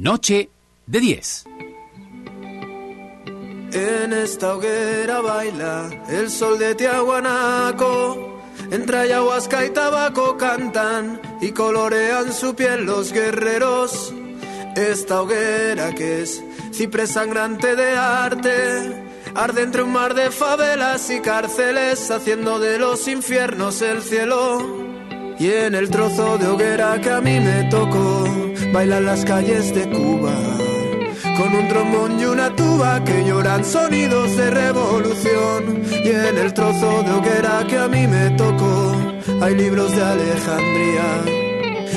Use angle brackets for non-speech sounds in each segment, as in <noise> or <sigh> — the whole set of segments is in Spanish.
Noche de 10. En esta hoguera baila el sol de Tiahuanaco. Entre ayahuasca y tabaco cantan y colorean su piel los guerreros. Esta hoguera que es ciprés sangrante de arte. Arde entre un mar de favelas y cárceles, haciendo de los infiernos el cielo. Y en el trozo de hoguera que a mí me tocó, bailan las calles de Cuba. Con un trombón y una tuba que lloran sonidos de revolución. Y en el trozo de hoguera que a mí me tocó, hay libros de Alejandría.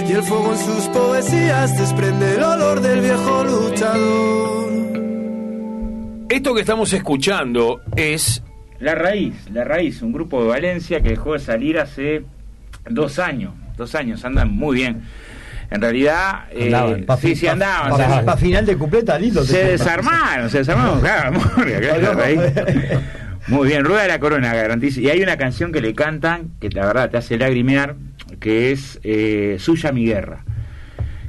Y el fuego en sus poesías desprende el olor del viejo luchador. Esto que estamos escuchando es La Raíz, La Raíz, un grupo de Valencia que dejó de salir hace dos años, dos años, andan muy bien. En realidad, eh, Andaban, pa' sí, fi- sí andaban. pa- o sea, pa' final de cupleta, lindo. se desarmaron, se desarmaron, <laughs> claro. <laughs> Muy bien, Rueda la Corona, garantiza. Y hay una canción que le cantan, que la verdad te hace lagrimear, que es eh, Suya mi guerra.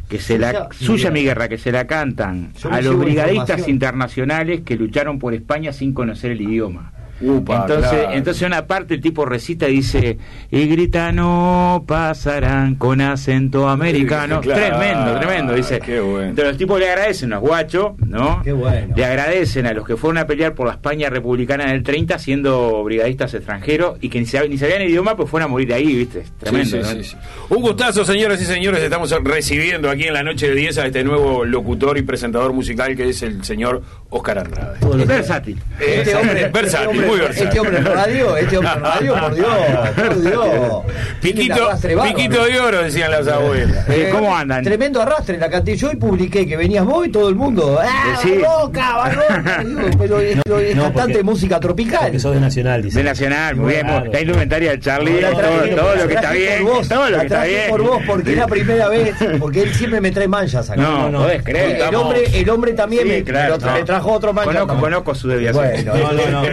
Que se la, Suya mi suya mi guerra. que se la cantan a los brigadistas internacionales que lucharon por España sin conocer el idioma. Upa, entonces, claro. entonces una parte el tipo recita y dice y grita no pasarán con acento americano. Claro, tremendo, tremendo, dice. qué bueno. Entonces los tipos le agradecen a los guachos, ¿no? Qué bueno. Le agradecen a los que fueron a pelear por la España republicana en el 30 siendo brigadistas extranjeros y que ni, sab- ni sabían el idioma, pues fueron a morir ahí, ¿viste? Tremendo. Sí, ¿no? sí, sí, sí. Un gustazo, señoras y señores. Estamos recibiendo aquí en la noche de 10 a este nuevo locutor y presentador musical que es el señor Oscar Andrade. Es versátil. Eh, Este hombre, versátil, este hombre- muy versátil. Este hombre en radio, este hombre en radio, por Dios, por <laughs> Dios. Piquito, piquito de oro, decían las abuelas. Eh, ¿Cómo andan? Tremendo arrastre, la canté yo y publiqué que venías vos y todo el mundo. ¡Ah, Sí. Barroca, Barroca! Digo, <laughs> pero es, No, es no, cantante porque- de música tropical. Porque sos de Nacional, dice. De Nacional, muy bien. Claro. La indumentaria del Charlie, todo, traje- todo la lo que está bien. por vos, todo lo que está bien. por vos porque es la primera vez, <laughs> porque él siempre me trae manchas acá. No, no, podés creer. El hombre, el hombre también Sí, me, claro, me lo- no. me trajo otro mancha. Conozco, su deviación. Bueno, No, no, no.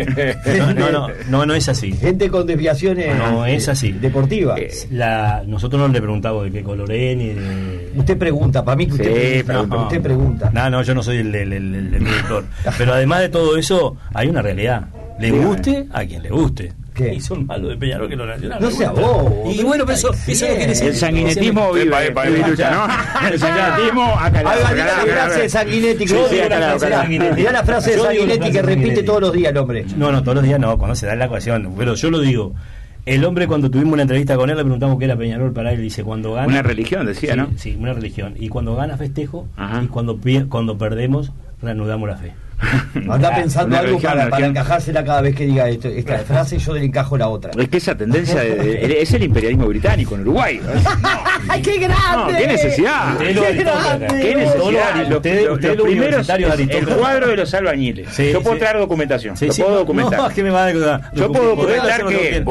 No, <laughs> no, no, no, no es así. Gente con desviaciones No, es así. deportivas. Eh, La, nosotros no le preguntamos de qué color es ni de. Usted pregunta, para mí que usted Sí, pregunta. pregunta. Usted pregunta. No, no, yo no soy el, el, el- el- el director. <laughs> Pero además de todo eso, hay una realidad. Le guste a quien le guste. ¿Qué? Y son malos de Peñarol que los nacionales. No sea vos, Y bueno, pero eso, eso quiere decir. El sanguinetismo vive, Epa, epa, vive y epa. lucha, ¿no? <laughs> El sanguinetismo acá al lado, Ahí va, acá al diga lado, la frase de. Sanguinetti. Que al la frase de- Sanguinetti que repite todos los días el hombre. No, no, todos los días no, cuando se da la ocasión. Pero yo lo digo. El hombre, cuando tuvimos una entrevista con él, le preguntamos qué era Peñarol para él. Dice: cuando gana. Una religión, decía, Sí, ¿no? Sí, una religión. Y cuando gana, festejo. Ajá. Y cuando, cuando perdemos, reanudamos la fe. Anda pensando algo religión, para, encajársela cada vez que diga esto, esta frase, yo le encajo la otra. Es que esa tendencia de- de- es el imperialismo británico en Uruguay. <laughs> ¡Ay, qué No, grande! qué necesidad. ¡Qué aristócrata. grande! ¿Qué Todo lo necesidad? usted- usted los lo primeros, el cuadro de los albañiles. Sí, Yo puedo sí. traer documentación. Sí, sí, puedo no, documentar. No, es que me va a Yo puedo documentar que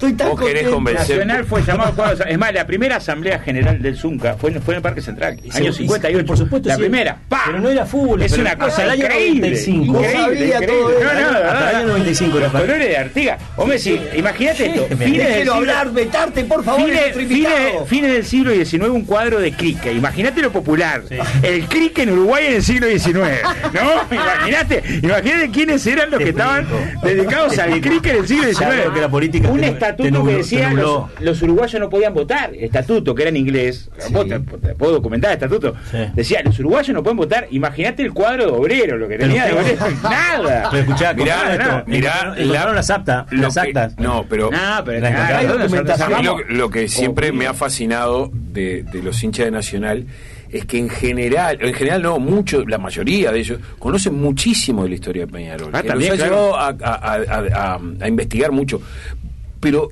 Estoy tan vos querés contento. convencer. Nacional fue llamado cuadro- Es más, la primera asamblea general del Zunca fue, en- fue en el Parque Central, Y año se- 58. y por supuesto, la sí. primera. ¡Pa! Pero no era fútbol, Es una cosa hasta el año increíble. 95. Vos Increíble, increíble. todo eso. No, no, Hasta el no, año 95 era Los colores de Artigas. Hombre, sí, imagínate esto. Siglo- hablar, vetarte, por favor, Fines, fines- fines del siglo XIX, un cuadro de cricket. Imagínate lo popular. Sí. El cricket en Uruguay en el siglo XIX. <laughs> ¿No? Imagínate, imagínate quiénes eran los que estaban dedicados al cricket en el siglo XIX. que estatuto nubló- que decía los, uruguayos no podían votar. Estatuto, que era en inglés. Vos te- te puedo documentar estatuto. Sí. Decía, los uruguayos no pueden votar. Imagínate el cuadro de obrero, lo que Pero tenía de obrero. <laughs> Nada. Pero escuchá, Mirá, contaron no, esto, mirá, las, las que- actas. no, pero No, pero lo, lo que siempre me ha fascinado de, de los hinchas de Nacional es que en general, en general no, mucho, la mayoría de ellos conocen muchísimo de la historia de Peñarol. Ah, que también, los ha claro. llevado a, a- a- a- a investigar mucho. Pero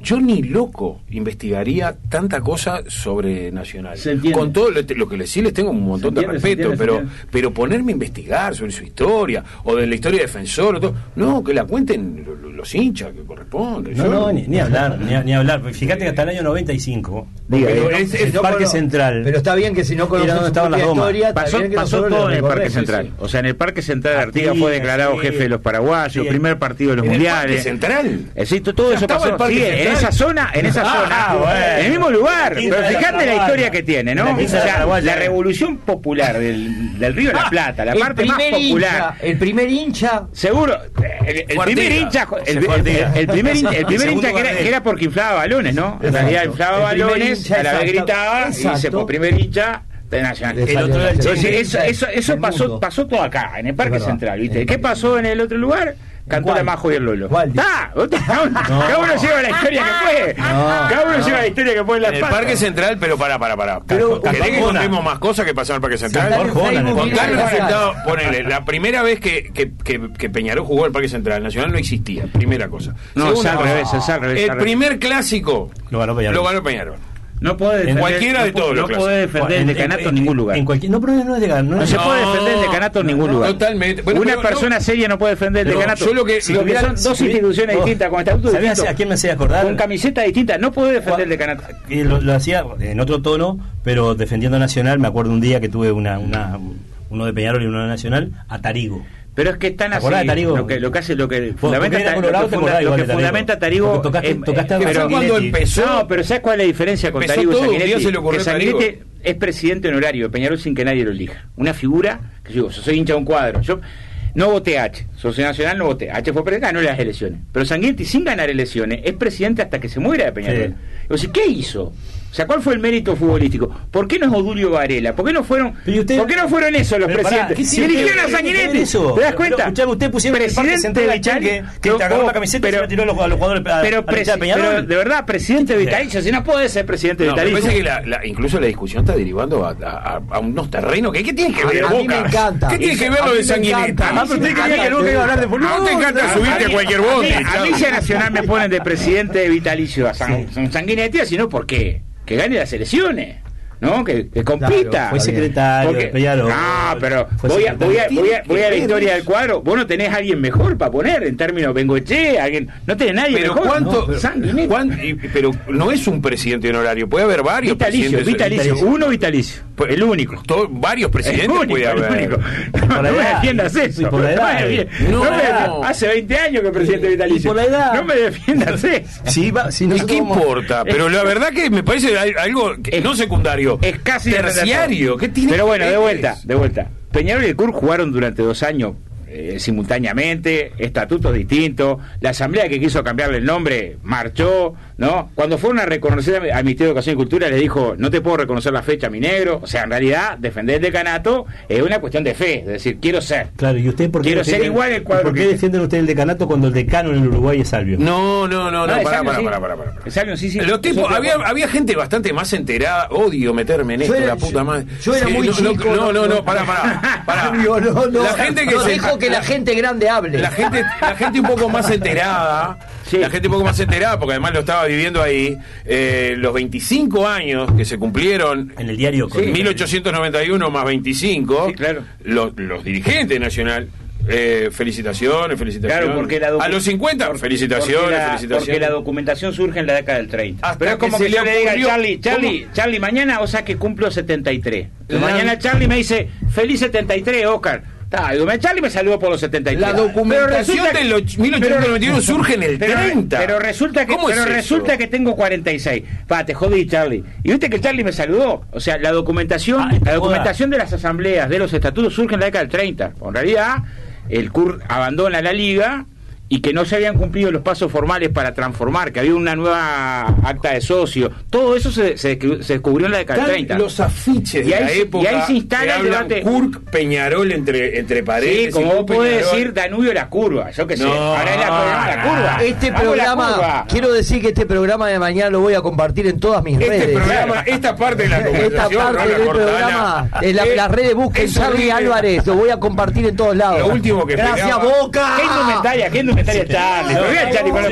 yo ni loco investigaría tanta cosa sobre Nacional. Con todo lo, lo que les, sí les tengo un montón de se respeto, entiende, se pero, entiende. pero ponerme a investigar sobre su historia o de la historia de defensor, o todo, no, que la cuenten lo- lo- los hinchas que corresponde. No, Yo- no, ni, ni hablar, ni, ni hablar. Fíjate que hasta el año 95, Diga, pero eh, es, Si el no Parque Central. Pero está bien que si no Era conocen estaban las historia, Pasó, pasó todo en el Parque. Central. O sea, en el Parque Central de Artigas fue declarado sí. jefe de los paraguayos, Sí, primer partido de los ¿En el mundiales. Parque Central? Existe, todo eso pasó. el Parque en esa zona, en esa Ah, zona, bueno. en el mismo lugar. Pero fíjate la historia que tiene, ¿no? La O sea, revolución popular del, del Río de la Plata, la parte más popular. hincha, el primer hincha Seguro, el, primer hincha, el, primer, hincha- el primer <laughs> hincha que era, que era porque inflaba balones, ¿no? En realidad inflaba balones, a la vez exacto. gritaba y se Exacto. fue primer hincha de Nacional. El otro era el Lorenzo. Che. Entonces, eso, eso, eso Del pasó, pasó todo acá, en el Parque. Central, ¿viste? ¿Qué pasó en el otro lugar? Cantó la Majo y el Lolo. ¿Cuál? ¡Está! <laughs> Cada uno, lleva la historia que puede. <laughs> cada uno lleva la historia que puede en la En el. Parque Central, pero para, para, para. Pero- ¿Querés que contemos más cosas que pasaron en el Parque Central? Contar el mira, resultado, ponele, la primera vez que, que, que, que Peñarol jugó el Parque Central, Nacional no existía, primera cosa. No, es al revés, es al revés, El primer clásico Lo ganó Peñarol. No puede defender, Cualquiera de no, todos no los puede defender el decanato en ningún lugar. En cualquier, no, pero no es de ganar. No, No se No, puede defender el decanato en ningún no, lugar. totalmente. Bueno, Una pero persona no- seria no puede defender el decanato. yo lo que- Si lo que- son dos instituciones Oh, distintas, con estatutos ¿sabías distintos. a quién me hacía acordar? Con camiseta distinta, no puede defender el decanato. Y lo, lo hacía en otro tono, pero defendiendo Nacional. Me acuerdo un día que tuve una, una uno de Peñarol y uno de Nacional a Tarigo. Pero es que están ¿Te así. acordás de Tarigo? Lo que, lo que hace, lo que fundamenta, colorado, lo que, funda- lo fundamenta Tarigo. Tocaste- es- tocaste pero, cuando empezó. no, pero ¿sabes cuál es la diferencia con Tarigo y Sanguinetti? se le ocurrió que. Sanguinetti es presidente honorario de Peñarol sin que nadie lo elija. Una figura que yo digo, yo soy hincha de un cuadro. Yo no voté a H. Sociedad Nacional no voté. H fue presidente, ganó las elecciones. Pero Sanguinetti, sin ganar elecciones, es presidente hasta que se muera de Peñarol. Sí. O sea, ¿qué hizo? O sea, ¿cuál fue el mérito futbolístico? ¿Por qué no es Odulio Varela? ¿Por qué no fueron, Pero usted- ¿por qué no fueron esos los Pero pará, presidentes? ¿qué Si que eligieron a Sanguinetti? ¿te das Pero, cuenta? pero, usted pusieron Central a Chan que- te agarró la camiseta y se la tiró a los- a los jugadores a- pero, a de pero de verdad, presidente vitalicio, si no puede ser presidente No, me vitalicio. parece que la, la- incluso la discusión está derivando a, a- a unos terrenos que ¿qué tiene que A- ver a mí me encanta. ¿Qué tiene que ver lo de Sanguinetti? encanta. Ah, pero usted creía que iba a hablar de fútbol. No te encanta subirte a cualquier bondi. A mí si a Nacional me ponen de presidente de vitalicio a San, San Sanguinetti, sino ¿por qué? Que gane las elecciones. ¿No? Que, que compita. Claro, Fue secretario Porque- de Peñarol. no, pero Fue voy a, voy, a, voy, a, voy a la ¿Qué historia del cuadro. Vos no tenés a alguien mejor para poner en términos Bengoche, alguien. No tenés nadie Pero mejor. cuánto, No, pero, Sanguinetti. cuán- y- pero no es un presidente honorario, puede haber varios Vitalicio, presidentes. vitalicio, uno vitalicio. Pues, el único. to- varios presidentes el único, puede el haber. <laughs> No, me defiendas eso. por la edad. No me- No. no me- hace 20 años que presidente vitalicio. Y por la edad. No me defiendas eso. Sí, va- si ¿Y qué vamos- importa? Pero la verdad que me parece al- algo que- Es- no secundario, Es casi terciario. ¿Qué tiene Pero bueno, de vuelta, de vuelta. Peñarol y el CUR jugaron durante dos años eh, simultáneamente, estatutos distintos, la asamblea que quiso cambiarle el nombre marchó, ¿no? Cuando fueron a reconocer al al Ministerio de Educación y Cultura les dijo, no te puedo reconocer la fecha, mi negro. O sea, en realidad, defender el decanato es una cuestión de fe, es decir, quiero ser. Claro, ¿y usted por qué Quiero ser igual el cuadro ¿Por qué que- defienden ustedes el decanato cuando el decano en el Uruguay es Salvio? No, no, no, no, Ah, pará, Salvio pará, sí. pará, pará, pará. Salvio sí, sí. Los tipos, había, había gente bastante más enterada. Odio meterme en esto, era- la puta madre. yo era Sí, muy no, no, chico, No, no, no- no, pará, pará. pará. <laughs> No, no, La gente que no se- dejo que la gente grande hable. La gente, la gente un poco más enterada, Sí. la gente un poco más enterada, porque además lo estaba viviendo ahí, eh, los 25 años que se cumplieron En el diario con- 1891 más 25, Sí, claro. los, los dirigentes de Nacional, eh, felicitaciones, felicitaciones. Claro, porque la a los 50, por- felicitaciones, porque la, felicitaciones. Porque la documentación surge en la década del 30. Hasta Pero es como se que, le yo le diga Charlie, Charlie, ¿Cómo? Charlie, mañana, o sea que cumplo 73. La- Mañana Charlie me dice, feliz 73, Oscar. Está, digo, Charlie me saludó por los 73. La documentación Pero resulta de los 1891 surge en el pero, 30. Pero resulta que, ¿Cómo es pero eso? resulta que tengo 46. Pa, te jodí, Charlie. Y viste que Charlie me saludó. O sea, la documentación, Ah, la joda. documentación de las asambleas, de los estatutos, surge en la década del 30. En realidad, el CUR abandona la liga y que no se habían cumplido los pasos formales para transformar, que había una nueva acta de socio. Todo eso se, se, se descubrió en la década Están 30. los afiches Y de ahí la se- época y ahí se instala el debate. Kurk, Peñarol entre, entre paredes. Sí, como vos podés decir Danubio la curva, yo qué sé. No, Ahora es la, programa la curva. Este Vamos programa, curva. quiero decir que este programa de mañana lo voy a compartir en todas mis Este redes. programa, esta parte de la Esta parte del Cortana, programa, en la- las redes busquen Charlie. Álvarez, lo voy a compartir en todos lados. Lo último que Gracias, pegaba- Boca. ¿Qué indumentaria? ¿Qué indumentaria Charlie? Con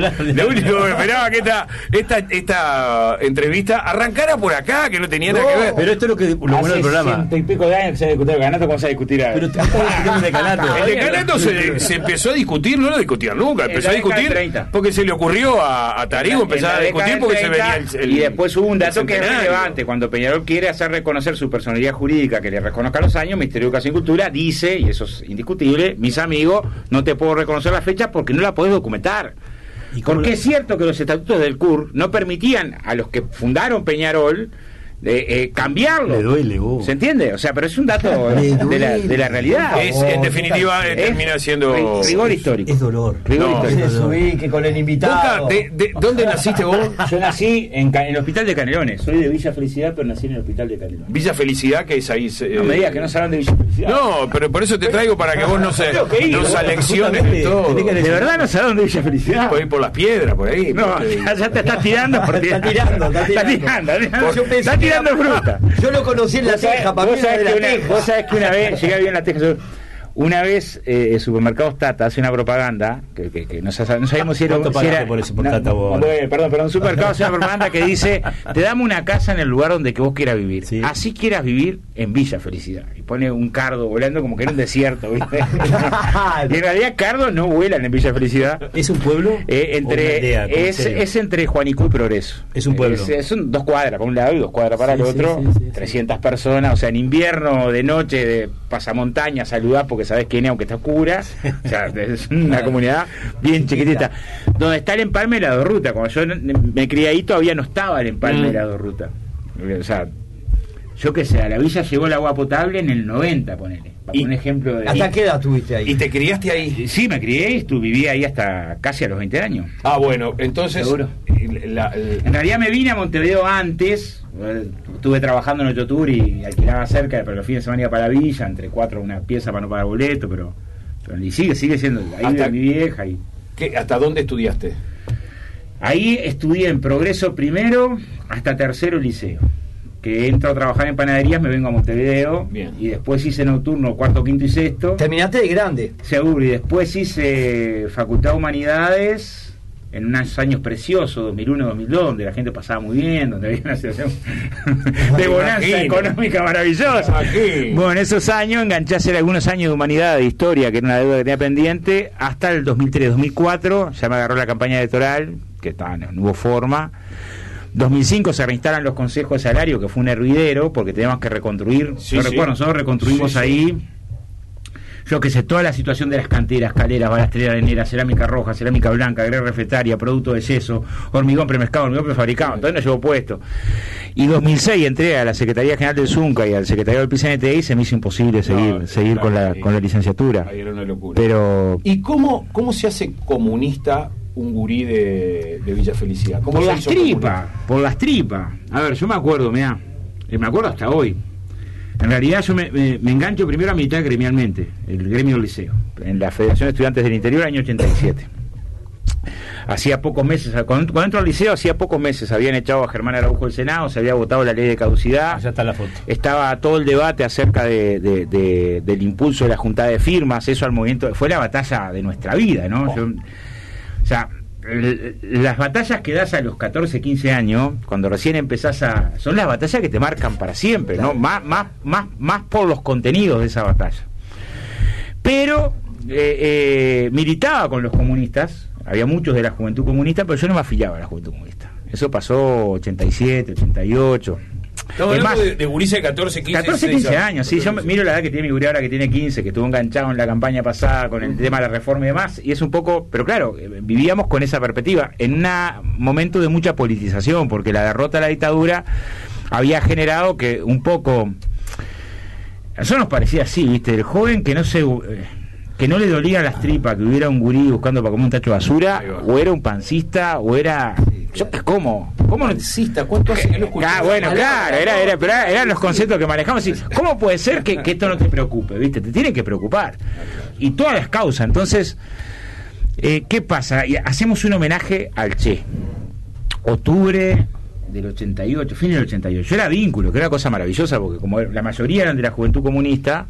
la. Lo único que esperaba que esta, esta, esta entrevista arrancara por acá, que no tenía nada que ver. Pero esto es lo que lo bueno del Hace programa. ciento y pico de años que se ha discutido el ganato, ¿cómo se va a discutir ahora? Pero estás discutiendo el decanato. El decanato se, se empezó a discutir, no lo discutía nunca, empezó a discutir del 30. porque se le ocurrió a, a Tarigo empezar a discutir porque se venía 30, el, el- Y después hubo un dato que es relevante. Cuando Peñarol quiere hacer reconocer su personalidad jurídica, que le reconozca los años, Ministerio de Educación y Cultura dice, y eso es indiscutible, mis amigos, no te puedo reconocer la fecha porque no la podés documentar. ¿Y Porque lo- es cierto que los estatutos del CUR no permitían a los que fundaron Peñarol de, eh, cambiarlo. Le duele, vos. ¿Se entiende? O sea, pero es un dato <laughs> de la, de la realidad. Es, en definitiva, eh, Es termina siendo. ri- rigor histórico. Es dolor. Rigor No. histórico. Se subí que con el Boca, invitado. de, de- ¿Dónde naciste vos? Yo nací en, el hospital de Canelones. Soy de Villa Felicidad, pero nací en el hospital de Canelones. Villa Felicidad, que es ahí. eh, No me digas que no saben de Villa Felicidad. No, pero por eso te traigo para que vos no se, de justamente, todo. ¿De verdad no saben de Villa Felicidad? Puedes ir por las piedras, por ahí. No, ya, ya te estás tirando por <laughs> Está tirando, está tirando. Está tirando, está tirando. Yo fruta. Lo conocí en la teja, para vos mí era sabés de que la una- teja. vos sabés que una vez, llegué bien la teja, una vez eh, el supermercado Tata hace una propaganda que, que, que no, sa- no sabíamos si era, ¿Cuánto si era- por eso, por no, Tata, vos? perdón pero un supermercado hace una propaganda que dice <laughs> te damos una casa en el lugar donde que vos quieras vivir Sí. así quieras vivir en Villa Felicidad y pone un cardo volando como que era un desierto ¿viste? <laughs> y en realidad cardos no vuelan en Villa Felicidad ¿Es un pueblo? eh, ¿O una entre aldea, es, es entre Juanico y Progreso. Es un pueblo. Es- son dos cuadras para un lado y dos cuadras para Sí, el otro. sí, sí, sí. 300 personas, o sea, en invierno, de noche, de pasamontaña, saludás porque sabés quién es, aunque está oscura. O sea, <laughs> es una comunidad bien chiquitita. Donde está el empalme de la Dorruta. Cuando yo me crié ahí todavía no estaba el empalme Mm. de la Dorruta. O sea, yo qué sé, a la villa llegó el agua potable en el 90, ponele. Para Y- un ejemplo de. ¿Hasta qué edad tuviste ahí? ¿Y te criaste ahí? Sí, me crié y estuve, viví ahí hasta casi a los 20 años. Ah, bueno, entonces. Seguro. la- el- En realidad me vine a Montevideo antes, eh, estuve trabajando en el Tour y alquilaba cerca, pero los fines de semana iba para la villa, entre cuatro una pieza para no pagar boleto, pero, pero y sigue, sigue siendo, ahí Hasta- mi vieja y ¿qué- ¿Hasta dónde estudiaste? ahí estudié en Progreso primero hasta tercero liceo. Que entro a trabajar en panaderías, me vengo a Montevideo Bien. y después hice nocturno cuarto, quinto y sexto. Terminaste de grande. Seguro, y después hice Facultad de Humanidades en unos años preciosos, 2001-2002, donde la gente pasaba muy bien, donde había una situación <laughs> de bonanza económica maravillosa. Bueno, en esos años hacer algunos años de humanidad, de historia, que era una deuda que tenía pendiente, hasta el 2003-2004, ya me agarró la campaña electoral, que estaba, no, no hubo forma. 2005 se reinstalan los consejos de salario, que fue un hervidero, porque teníamos que reconstruir. Sí, Yo sí. recuerdo, nosotros reconstruimos sí. ahí yo que sé, toda la situación de las canteras, caleras, balastreras areneras, cerámica roja, cerámica blanca, greda refractaria, producto de yeso, hormigón premezclado, hormigón prefabricado, entonces no llevó puesto. Y 2006 entré a la Secretaría General del Zunca y al Secretario del PCNT y se me hizo imposible seguir, No, seguir claro, con, la, con la licenciatura. Ahí era una locura. Pero ¿Y cómo, cómo se hace comunista un gurí de, de Villa Felicidad? ¿Cómo por las tripas, por las tripas. A ver, yo me acuerdo, mira, me acuerdo hasta hoy. En realidad yo me, me- me engancho primero a militar gremialmente, el gremio del liceo, en la Federación de Estudiantes del Interior, año 87. Hacía pocos meses, cuando, cuando entro al liceo, hacía pocos meses habían echado a Germán Araujo del Senado, se había votado la ley de caducidad, Allá está la foto. estaba todo el debate acerca de, de- de- del impulso de la juntada de firmas, eso al movimiento, fue la batalla de nuestra vida, ¿no? Yo- o sea, las batallas que das a los 14, 15 años, cuando recién empezás a... son las batallas que te marcan para siempre, ¿no? Más, más, más, más por los contenidos de esa batalla. Pero eh, eh, militaba con los comunistas, había muchos de la juventud comunista, pero yo no me afiliaba a la juventud comunista. Eso pasó 87, 88. Estamos Es hablando de, de gurises de 14, 15, 14, 15 años, sí, yo 14, miro la edad que tiene mi gurí ahora que tiene 15, que estuvo enganchado en la campaña pasada con el tema de la reforma y demás, y es un poco, pero claro, eh, vivíamos con esa perspectiva, en un momento de mucha politización, porque la derrota a la dictadura había generado que un poco, eso nos parecía así, viste, el joven que no se... eh, que no le dolían las tripas, que hubiera un gurí buscando para comer un tacho de basura, o era un pancista, o era... Yo, ¿Cómo? ¿Cómo no, Marxista, ¿cuánto hace que no escuchás Ah, bueno, claro, era, era, pero era- eran los conceptos que manejamos. y, ¿Cómo puede ser que, que esto no te preocupe? ¿Viste? Te tiene que preocupar. Y todas las causas. Entonces, eh, ¿qué pasa? Hacemos un homenaje al Che. Octubre del 88, fin del 88. Era vínculo, que era una cosa maravillosa, porque como la mayoría eran de la juventud comunista,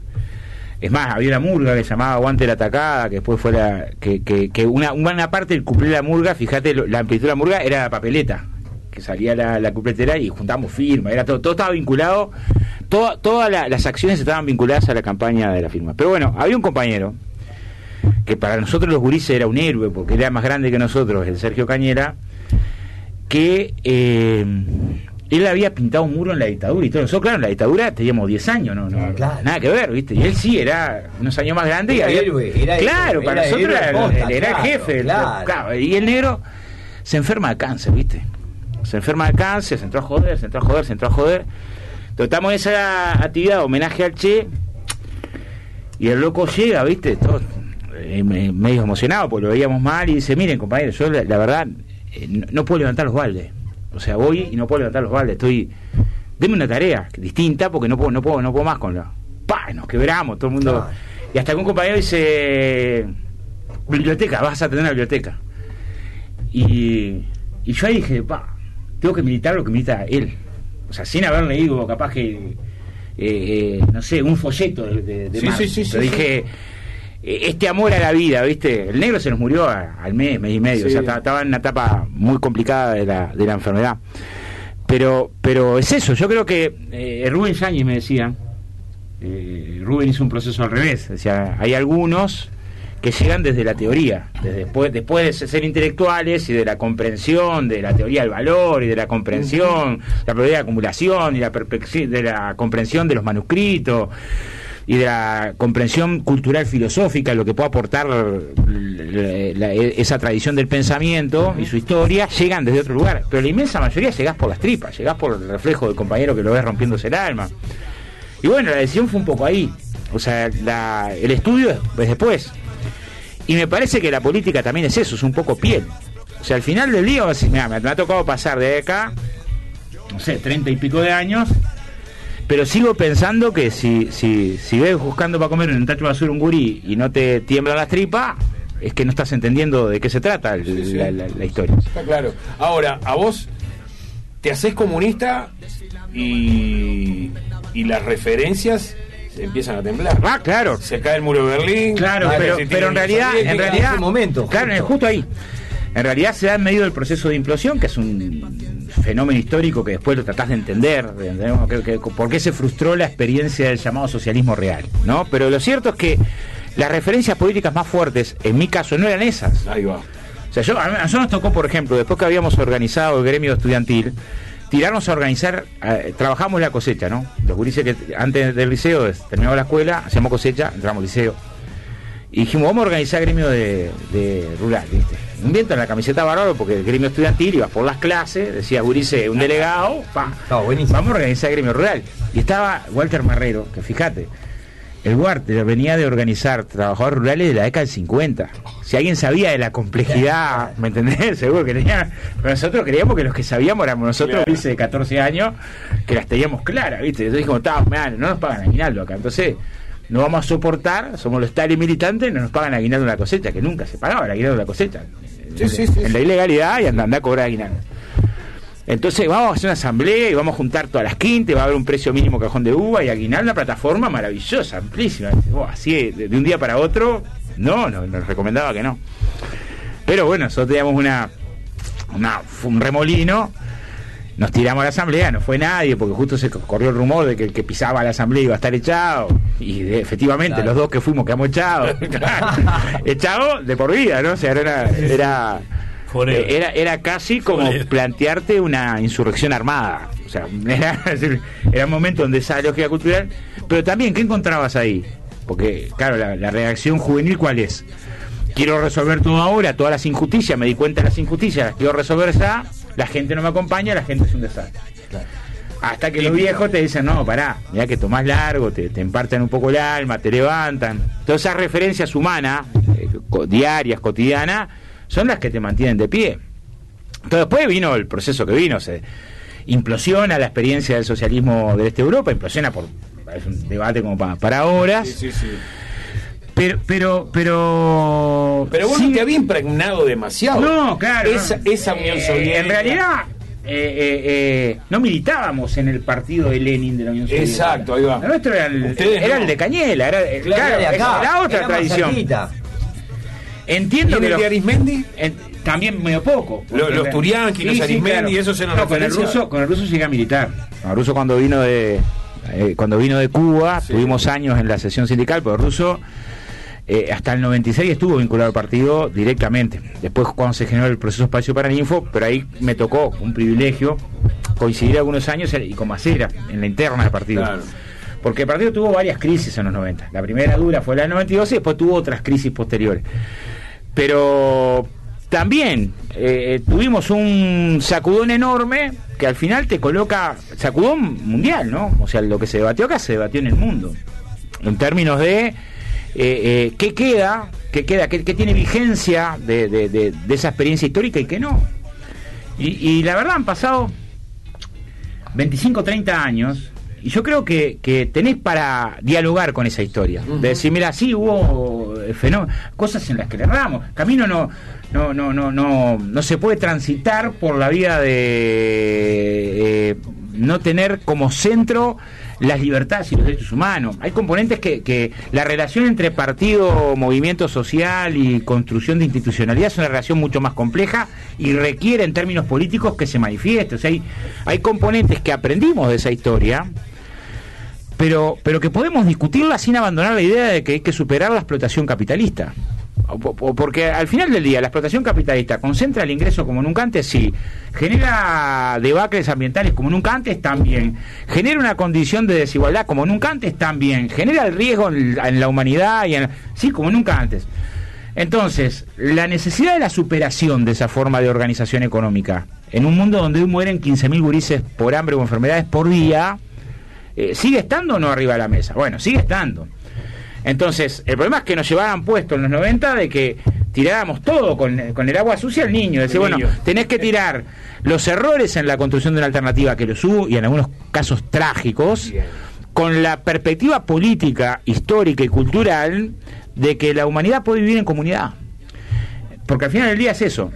es más, había una murga que se llamaba Aguante la Atacada, que después fue la. que, que, una, una parte del cuplé de la murga, fíjate, la amplitud de la murga era la papeleta, que salía la, la cupletera y juntamos firma, era todo, todo estaba vinculado, todo- todas la- las acciones estaban vinculadas a la campaña de la firma. Pero bueno, había un compañero que para nosotros los gurises era un héroe, porque era más grande que nosotros, el Sergio Cañera, que eh, él había pintado un muro en la dictadura y todo. Nosotros, claro, en la dictadura teníamos 10 años, no, no Claro. nada que ver, ¿viste? Y él sí era unos años más grande y Era había- héroe, era Claro, héroe, para era nosotros era, posta, él era claro, el jefe. claro. claro, y el negro se enferma de cáncer, ¿viste? Se enferma de cáncer, se entró a joder, se entró a joder, se entró a joder. Entonces, estamos en esa actividad, homenaje al Che, y el loco llega, ¿viste? Todo eh, me- medio emocionado, porque lo veíamos mal, y dice, miren, compañeros, yo la, la verdad eh, no, no puedo levantar los baldes. O sea, voy y no puedo levantar los baldes, estoy... Deme una tarea distinta porque no puedo, no puedo, no puedo más con la... ¡Pah! Nos quebramos, todo el mundo... Claro. Y hasta que un compañero dice, biblioteca, vas a tener una biblioteca. Y, y yo ahí dije, pa, tengo que militar lo que milita él. O sea, sin haber leído capaz que, eh, eh, no sé, un folleto de, de, de Sí, Marx. sí, sí, Pero sí, dije, este amor a la vida, ¿viste? El negro se nos murió a- al mes, mes y medio. Sí. O sea, estaba, en una etapa muy complicada de la, de la enfermedad. Pero, pero es eso, yo creo que eh, Rubén Yáñez me decía, eh, Rubén hizo un proceso al revés. Decía, hay algunos que llegan desde la teoría, desde después, después de ser intelectuales y de la comprensión de la teoría del valor y de la comprensión, la teoría de la acumulación y la de la comprensión de los manuscritos y de la comprensión cultural filosófica, lo que puede aportar la- esa tradición del pensamiento y su historia, llegan desde otro lugar. Pero la inmensa mayoría llegás por las tripas, llegás por el reflejo del compañero que lo ves rompiéndose el alma. Y bueno, la decisión fue un poco ahí. O sea, la- el estudio es, es después. Y me parece que la política también es eso, es un poco piel. O sea, al final del día, vas a decir, "Mirá, me, me ha tocado pasar de acá, no sé, treinta y pico de años, pero sigo pensando que si, si, si ves buscando para comer en un tacho de basura un gurí y no te tiemblan las tripas, es que no estás entendiendo de qué se trata el- Sí, sí. La, la- la historia. Está claro. Ahora, a vos te haces comunista y, y las referencias empiezan a temblar. Ah, claro. Se cae el muro de Berlín. Claro, pero, pero en realidad, en realidad, momento, claro, justo. justo ahí. En realidad se da en medio del proceso de implosión, que es un fenómeno histórico que después lo tratás de entender, de entender que- que- por qué se frustró la experiencia del llamado socialismo real, ¿no? Pero lo cierto es que las referencias políticas más fuertes, en mi caso, no eran esas. Ahí va. O sea, yo, a nosotros nos tocó, por ejemplo, después que habíamos organizado el gremio estudiantil, tirarnos a organizar, eh, trabajamos la cosecha, ¿no? Los gurises que antes del liceo, terminamos la escuela, hacíamos cosecha, entramos al liceo. Y dijimos, vamos a organizar gremio de, de rural, ¿viste? Un viento en la camiseta bárbaro, porque el gremio estudiantil ibas por las clases, decía Gurice, un delegado, pa, vamos a organizar gremio rural. Y estaba Walter Marrero, que fíjate, el Walter venía de organizar trabajadores rurales de la década del 50. Si alguien sabía de la complejidad, ¿me entendés? <laughs> Seguro que tenía. Pero nosotros creíamos que los que sabíamos éramos nosotros, Claro. dice de 14 años, que las teníamos claras, ¿viste? Entonces dijimos, "Ta, mirá, no nos pagan aguinaldo acá. Entonces, no vamos a soportar, somos los tales militantes, no nos pagan aguinaldo la cosecha, que nunca se pagaba el aguinaldo la cosecha. Sí, sí, sí, en la ilegalidad y andar a cobrar aguinaldo. Entonces vamos a hacer una asamblea y vamos a juntar todas las quintas, va a haber un precio mínimo cajón de uva y aguinaldo, una plataforma maravillosa, amplísima. Oh, así de, de un día para otro, no, no, nos recomendaba que no. Pero bueno, nosotros teníamos una, una un remolino, nos tiramos a la asamblea, no fue nadie, porque justo se corrió el rumor de que el que pisaba la asamblea iba a estar echado, y de- efectivamente Claro. los dos que fuimos quedamos echados, <laughs> echados de por vida, ¿no? O sea, era, era, eh, era, era casi como plantearte una insurrección armada. O sea, <laughs> era, era un momento donde esa lógica cultural. Pero también, ¿qué encontrabas ahí? Porque, claro, la, la reacción juvenil, ¿cuál es? Quiero resolver todo ahora, todas las injusticias, me di cuenta de las injusticias, las quiero resolver ya, la gente no me acompaña, la gente es un desastre. Hasta que los viejos te dicen, no, pará, ya que tomás largo, te, te emparten un poco el alma, te levantan. Todas esas referencias humanas, eh, diarias, cotidianas, son las que te mantienen de pie. Entonces después vino el proceso que vino, se implosiona la experiencia del socialismo del este de Europa, implosiona por es un debate como pa- para horas, Sí, sí, sí. Pero pero pero Pero vos sí- no te había impregnado demasiado. no, claro. Esa, esa Unión Eh, Soviética. En realidad, eh, eh, eh, no militábamos en el partido de Lenin de la Unión Soviética. Exacto, ahí va. Lo nuestro era el, Ustedes era no. el de Cañela, era, Claro, claro, de acá, esa era otra tradición. cerquita. Entiendo ¿Y en que el los- de Arismendi? en- también medio poco. Lo- Porque- los Turianqui, los Arismendi, esos eran no, con el ruso, con el ruso llegué a militar. El ruso cuando vino de eh, cuando vino de Cuba, Sí. tuvimos años en la sesión sindical, pero el ruso eh, hasta el 96 estuvo vinculado al partido directamente. Después cuando se generó el proceso espacio para el info, pero ahí me tocó un privilegio coincidir algunos años y con Macera en la interna del partido. Claro. Porque el partido tuvo varias crisis en los 90. La primera dura fue la del 92 y después tuvo otras crisis posteriores. Pero también eh, tuvimos un sacudón enorme que al final te coloca, sacudón mundial, ¿no? O sea, lo que se debatió acá se debatió en el mundo. En términos de eh, eh, qué queda, qué queda, qué, qué tiene vigencia de, de- de- de esa experiencia histórica y qué no. Y, y la verdad han pasado 25, 30 años y yo creo que, que tenés para dialogar con esa historia. De decir, mira, sí hubo eh, fenó- cosas en las que le erramos. Camino no, no, no, no, no, no se puede transitar por la vía de eh, no tener como centro las libertades y los derechos humanos. Hay componentes que, que la relación entre partido, movimiento social y construcción de institucionalidad es una relación mucho más compleja y requiere en términos políticos que se manifieste. O sea, hay, hay componentes que aprendimos de esa historia, pero, pero que podemos discutirla sin abandonar la idea de que hay que superar la explotación capitalista. Porque al final del día la explotación capitalista concentra el ingreso como nunca antes, sí. Genera debacles ambientales como nunca antes, también. Genera una condición de desigualdad como nunca antes, también. Genera el riesgo en la- humanidad, y en- sí, como nunca antes. Entonces, la necesidad de la superación de esa forma de organización económica, en un mundo donde mueren 15.000 gurises por hambre o enfermedades por día, eh, ¿sigue estando o no arriba de la mesa? Bueno, sigue estando. Entonces, el problema es que nos llevaban puesto en los 90 de que tirábamos todo con, con el agua sucia al niño. Decir, bueno, tenés que tirar los errores en la construcción de una alternativa que los hubo y en algunos casos trágicos, con la perspectiva política, histórica y cultural de que la humanidad puede vivir en comunidad. Porque al final del día es eso.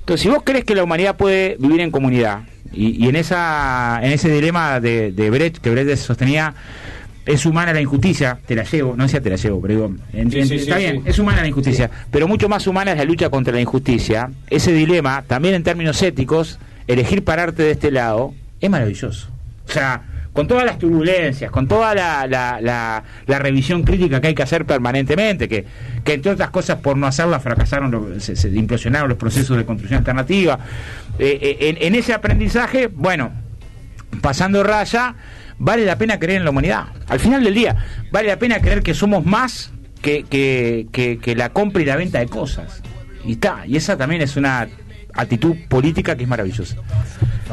Entonces, si vos crees que la humanidad puede vivir en comunidad, y, y en esa en ese dilema de, de Brecht, que Brecht sostenía, es humana la injusticia, te la llevo, no decía te la llevo, pero digo, en- Sí, en- sí, está sí, bien, es humana la injusticia, pero mucho más humana es la lucha contra la injusticia. Ese dilema, también en términos éticos, elegir pararte de este lado, es maravilloso. O sea, con todas las turbulencias, con toda la, la, la- la revisión crítica que hay que hacer permanentemente, que, que entre otras cosas por no hacerla fracasaron, se, se implosionaron los procesos de construcción alternativa. Eh, eh, en, en ese aprendizaje, bueno, pasando raya, vale la pena creer en la humanidad. Al final del día, vale la pena creer que somos más que, que, que- que la compra y la venta de cosas. Y está, y esa también es una actitud política que es maravillosa.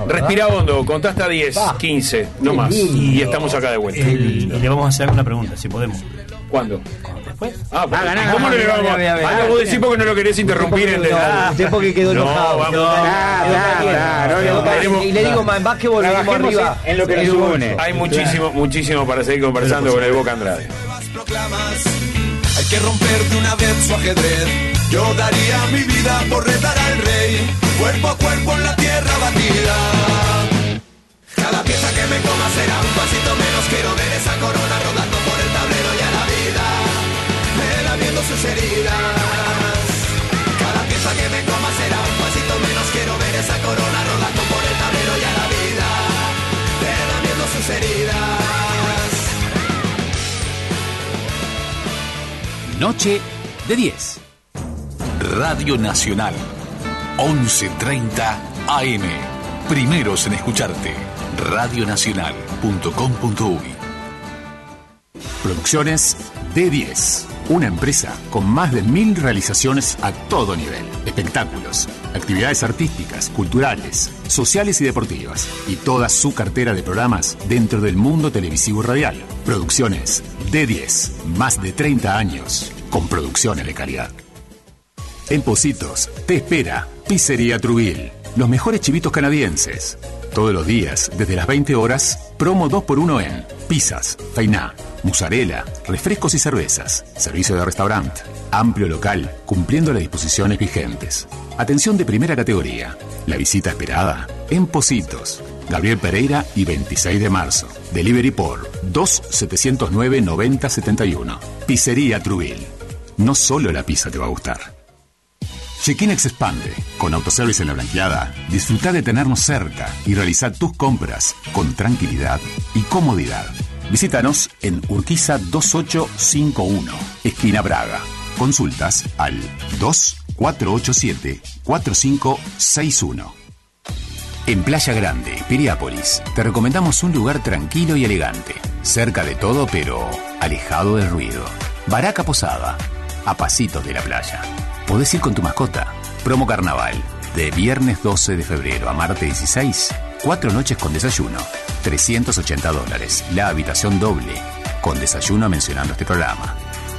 Respira hondo, contá hasta 10, Ah, 15, no más. Y estamos acá de vuelta. El- y le vamos a hacer una pregunta, si podemos. ¿Cuándo? Después. Ah, Ah, ganá, ¿cómo no le vamos? ganá, ganá. Ah, vos decís porque no lo querés interrumpir en el... Usted porque quedó No, enojado. vamos. Ah, no, tenemos- Y le digo, más en básquetbol Trabajemos arriba. en lo que nos une. Hay muchísimo, muchísimo para seguir conversando con el Boca Andrade. Hay que romper de una vez su ajedrez. Yo daría mi vida por retar al rey, cuerpo a cuerpo en la tierra batida. Cada pieza que me coma será un pasito menos. Quiero ver esa corona sus heridas. Cada pieza que me coma será un pasito menos. Quiero ver esa corona rodando por el tablero y a la vida, me lamiendo sus heridas. Noche de 10. Radio Nacional, 11.30 AM. Primeros en escucharte. Radionacional.com.uy Producciones D10. Una empresa con más de mil realizaciones a todo nivel. Espectáculos, actividades artísticas, culturales, sociales y deportivas. Y toda su cartera de programas dentro del mundo televisivo y radial. Producciones D10. Más de 30 años con producciones de calidad. En Positos te espera Pizzería Trubil. Los mejores chivitos canadienses. Todos los días, desde las 20 horas, promo 2x1 en pizzas, feiná, mozzarella, refrescos y cervezas. Servicio de restaurante. Amplio local, cumpliendo las disposiciones vigentes. Atención de primera categoría. La visita esperada en Positos. Gabriel Pereira y 26 de marzo. Delivery por 2-709-9071. Pizzería Trubil. No solo la pizza te va a gustar. Check-in expande. Con autoservice en la blanqueada, disfruta de tenernos cerca y realizar tus compras con tranquilidad y comodidad. Visítanos en Urquiza 2851, esquina Braga. Consultas al 2487-4561. En Playa Grande, Piriápolis, te recomendamos un lugar tranquilo y elegante, cerca de todo pero alejado del ruido. Baraca Posada, a pasitos de la playa. Podés ir con tu mascota. Promo Carnaval, de viernes 12 de febrero a martes 16, cuatro noches con desayuno, 380 dólares, la habitación doble, con desayuno mencionando este programa.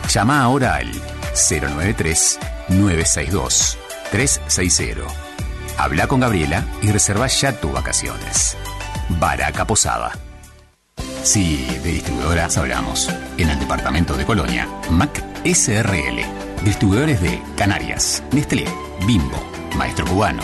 Llama ahora al 093-962-360. Habla con Gabriela y reserva ya tus vacaciones. Baraca Posada. Sí, de distribuidoras hablamos. En el departamento de Colonia, Mac SRL. Distribuidores de Canarias, Nestlé, Bimbo, Maestro Cubano,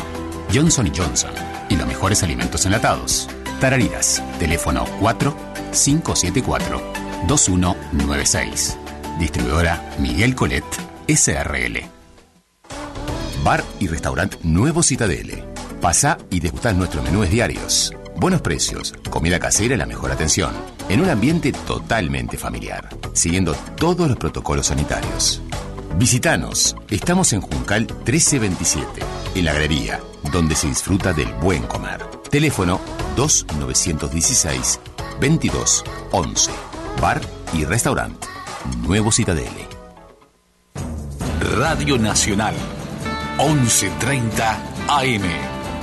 Johnson Johnson y los mejores alimentos enlatados. Tarariras, teléfono 4 574 2196. Distribuidora Miguel Colet SRL. Bar y restaurante Nuevo Citadele. Pasa y degustá nuestros menús diarios. Buenos precios, comida casera y la mejor atención. En un ambiente totalmente familiar, siguiendo todos los protocolos sanitarios. Visítanos. Estamos en Juncal 1327, en la galería, donde se disfruta del buen comer. Teléfono 2916 2211. Bar y restaurante. Nuevo Citadele. Radio Nacional. 11.30 AM.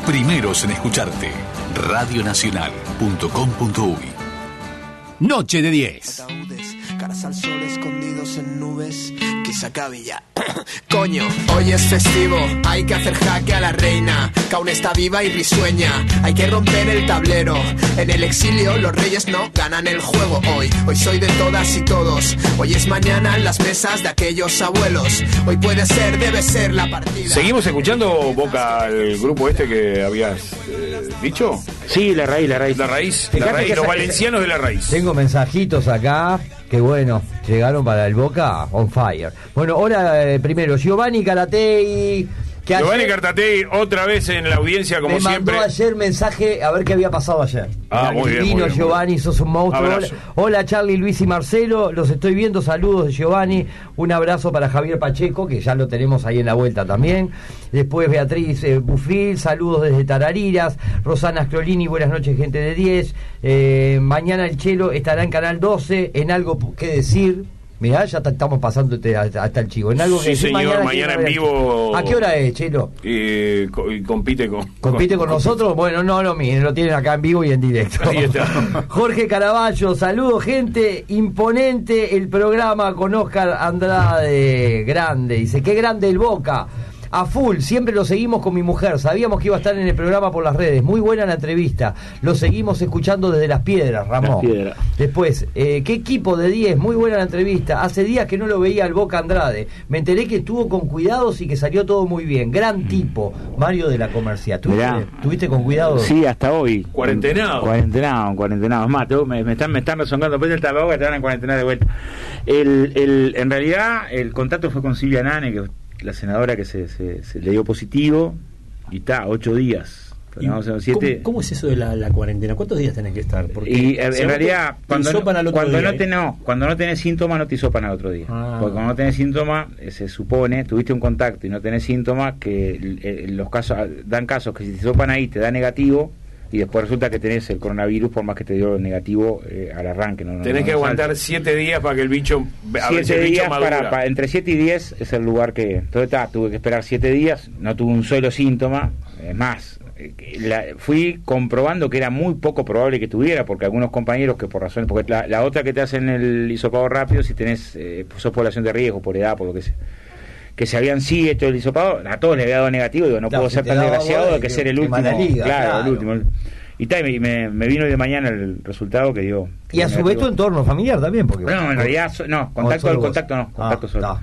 Primeros en escucharte. Radionacional.com.uy Noche de 10. Ataúdes, caras al sol escondidos en nubes. Que se acabe ya. <coughs> Coño, hoy es festivo, hay que hacer jaque a la reina, que aún está viva y risueña. Hay que romper el tablero. En el exilio los reyes no ganan el juego hoy. Hoy soy de todas y todos. Hoy es mañana en las mesas de aquellos abuelos. Hoy puede ser, debe ser la partida. ¿Seguimos escuchando, Boca, el grupo este que habías eh, dicho? Sí, la raíz, la raíz. La raíz, la raíz, los esa- valencianos de la raíz. Tengo mensajitos acá que bueno, llegaron para el Boca on fire. Bueno, ahora eh, primero Giovanni Caratei que Giovanni ayer Cartatei, otra vez en la audiencia, como me siempre. mandó ayer mensaje a ver qué había pasado ayer. Ah, muy bien, muy bien, muy Giovanni, sos un monstruo. Hola, hola, Charlie, Luis y Marcelo, los estoy viendo, saludos de Giovanni, un abrazo para Javier Pacheco, que ya lo tenemos ahí en la vuelta también. Después Beatriz eh, Bufil, saludos desde Tarariras, Rosana Scrolini, buenas noches gente de 10. Eh, mañana el Chelo estará en Canal 12, en algo que decir. Mirá, ya ta- estamos pasando este- hasta el chivo. En algo Sí, que señor, ¿quién mañana en vivo. ¿A qué hora es, Chelo? Co- y compite con. ¿Compite con nosotros? Bueno, no lo miren, lo tienen acá en vivo y en directo. Ahí está. <laughs> Jorge Caraballo, saludos gente, imponente el programa con Oscar Andrade, grande, dice, qué grande el Boca. A full, siempre lo seguimos con mi mujer. Sabíamos que iba a estar en el programa por las redes. Muy buena la entrevista. Lo seguimos escuchando desde las piedras, Ramón. Las Piedras. Después, eh, ¿qué equipo de 10? Muy buena la entrevista. Hace días que no lo veía al Boca Andrade. Me enteré que estuvo con cuidados y que salió todo muy bien. Gran tipo, Mario de la Comercia. ¿Tuviste, Mirá. ¿tuviste con cuidado? Sí, hasta hoy. Cuarentenado. Cuarentenado, cuarentenado. Es más, tengo- me, me están, me están rezongando. Después del tapabocas te van a cuarentena de vuelta. El, el, en realidad, el contacto fue con Silvia Nane, que la senadora que se, se, se le dio positivo. Y está, ocho días. ¿Y Vamos a ver, siete- ¿Cómo, cómo es eso de la, la cuarentena? ¿Cuántos días tenés que estar? Porque Y eh, en realidad, cuando, no, hisopan al otro cuando, día, no te- no, cuando no tenés síntomas, no te hisopan al otro día. Ah. Porque cuando no tenés síntomas, eh, se supone, tuviste un contacto y no tenés síntomas, que eh, los casos dan casos que si te hisopan ahí te da negativo y después resulta que tenés el coronavirus por más que te dio negativo eh, al arranque. No, Tenés no- que aguantar salta. siete días para que el bicho. A Siete el bicho días madura. para, para- entre 7 y 10 es el lugar que entonces está, tuve que esperar 7 días no tuve un solo síntoma es más eh, la- fui comprobando que era muy poco probable que tuviera porque algunos compañeros que por razones porque la, la otra que te hacen el hisopado rápido si tenés eh, sos población de riesgo por edad por lo que sea que se habían sí hecho el hisopado a todos les había dado negativo digo no Claro, puedo ser tan desgraciado de que que- ser el último. liga, claro, claro. el último. Y, ta, y me, me vino de mañana el resultado que dio Y a su vez tu entorno familiar también, porque... No, en realidad, no, contacto solo al contacto no, contacto Ah, solo.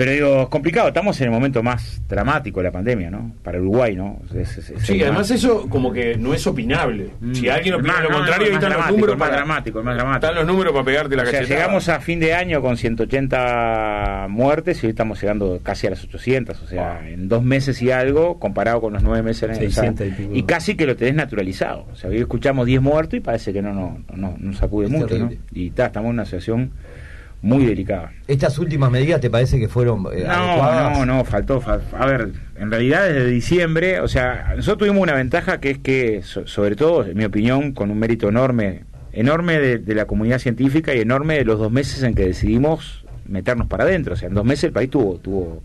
Pero digo, es complicado, estamos en el momento más dramático de la pandemia, ¿no? Para Uruguay, ¿no? Es- es- es Sí, el además más- eso como que no es opinable. Mm. Si alguien El opina más- lo no, contrario, no, ahí el más están los dramático, números el más para, dramático, el más dramático. están los números para pegarte la O sea, cachetada. llegamos a fin de año con 180 muertes y hoy estamos llegando casi a las 800, o sea, en dos meses y algo, comparado con los nueve meses sea, 600 y casi que lo tenés naturalizado. O sea, hoy escuchamos 10 muertos y parece que no, no, no, no sacude Es mucho, ¿no? Y ta, estamos en una situación muy delicada. ¿Estas últimas medidas te parece que fueron eh, No, adecuadas? no, no, faltó. fal- a ver, en realidad desde diciembre, o sea, nosotros tuvimos una ventaja que es que, so- sobre todo, en mi opinión, con un mérito enorme, enorme de, de la comunidad científica y enorme de los dos meses en que decidimos meternos para adentro. O sea, en dos meses el país tuvo, tuvo,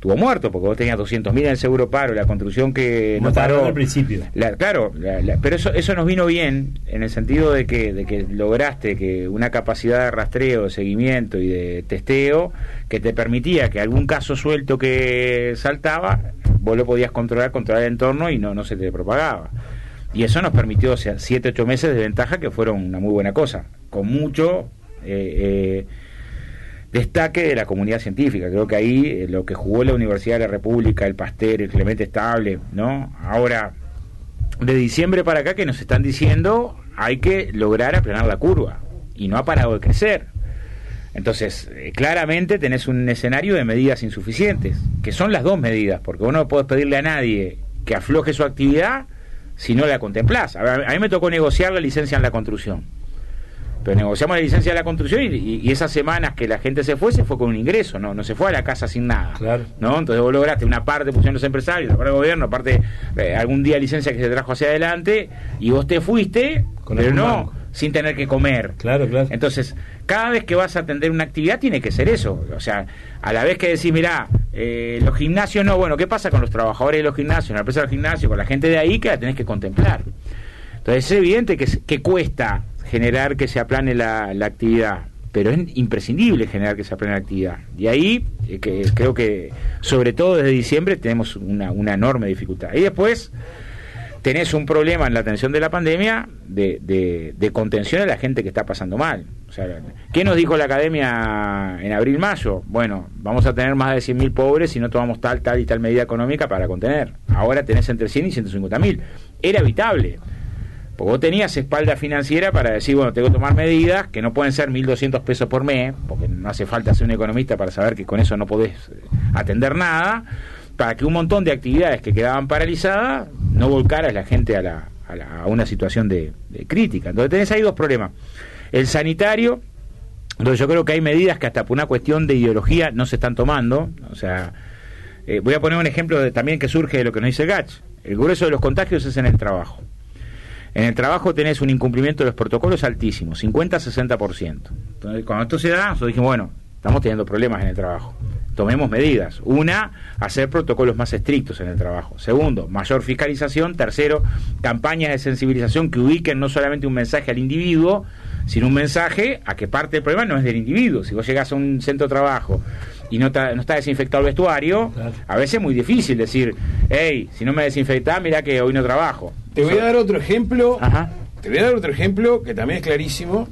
tuvo muerto, porque vos tenías 200.000 en el seguro paro, la construcción que Como no paró. al principio. La- claro, la- la- pero eso, eso nos vino bien en el sentido de que, de que lograste que una capacidad de rastreo, de seguimiento y de testeo que te permitía que algún caso suelto que saltaba, vos lo podías controlar, controlar el entorno y no, no se te propagaba. Y eso nos permitió, o sea, siete, ocho meses de ventaja que fueron una muy buena cosa, con mucho eh, eh, destaque de la comunidad científica. Creo que ahí eh, lo que jugó la Universidad de la República, el Pasteur, el Clemente Estable, ¿no? Ahora, de diciembre para acá que nos están diciendo hay que lograr aplanar la curva y no ha parado de crecer. Entonces, eh, claramente tenés un escenario de medidas insuficientes, que son las dos medidas, porque vos no podés pedirle a nadie que afloje su actividad si no la contemplás. A, a mí me tocó negociar la licencia en la construcción. Pero negociamos la licencia de la construcción y, y- y esas semanas que la gente se fue, se fue con un ingreso, no, no se fue a la casa sin nada. Claro. ¿no? Entonces vos lograste una parte pusieron los empresarios, la parte del gobierno, aparte eh, algún día licencia que se trajo hacia adelante, y vos te fuiste, Con pero no banco. sin tener que comer. Claro, claro. Entonces, cada vez que vas a atender una actividad tiene que ser eso. O sea, a la vez que decís, mirá, eh, los gimnasios no, bueno, ¿qué pasa con los trabajadores de los gimnasios, en la empresa del gimnasio, con la gente de ahí que la tenés que contemplar? Entonces, es evidente que, que cuesta generar que se aplane la, la actividad, pero es imprescindible generar que se aplane la actividad. Y ahí eh, que, creo que, sobre todo desde diciembre, tenemos una, una enorme dificultad. Y después tenés un problema en la atención de la pandemia de, de, de contención a la gente que está pasando mal. O sea, ¿Qué nos dijo la academia en abril-mayo? Bueno, vamos a tener más de 100.000 pobres si no tomamos tal, tal y tal medida económica para contener. Ahora tenés entre 100 y 150.000. Era evitable. Porque vos tenías espalda financiera para decir, bueno, tengo que tomar medidas que no pueden ser 1.200 pesos por mes, porque no hace falta ser un economista para saber que con eso no podés eh, atender nada, para que un montón de actividades que quedaban paralizadas no volcaras la gente a, la, a, la- a una situación de, crítica. Entonces tenés ahí dos problemas. El sanitario, entonces yo creo que hay medidas que hasta por una cuestión de ideología no se están tomando. O sea, eh, voy a poner un ejemplo también que surge de lo que nos dice Gach. El grueso de los contagios es en el trabajo. En el trabajo tenés un incumplimiento de los protocolos altísimo, 50-60%. Entonces, cuando esto se da, nosotros dijimos, bueno, estamos teniendo problemas en el trabajo. Tomemos medidas. Una, hacer protocolos más estrictos en el trabajo. Segundo, mayor fiscalización. Tercero, campañas de sensibilización que ubiquen no solamente un mensaje al individuo, sino un mensaje a que parte del problema no es del individuo. Si vos llegás a un centro de trabajo y no está, no está desinfectado el vestuario, Claro. a veces es muy difícil decir, hey, si no me desinfectás, mirá que hoy no trabajo. Te voy a dar otro ejemplo. Ajá. Te voy a dar otro ejemplo que también es clarísimo.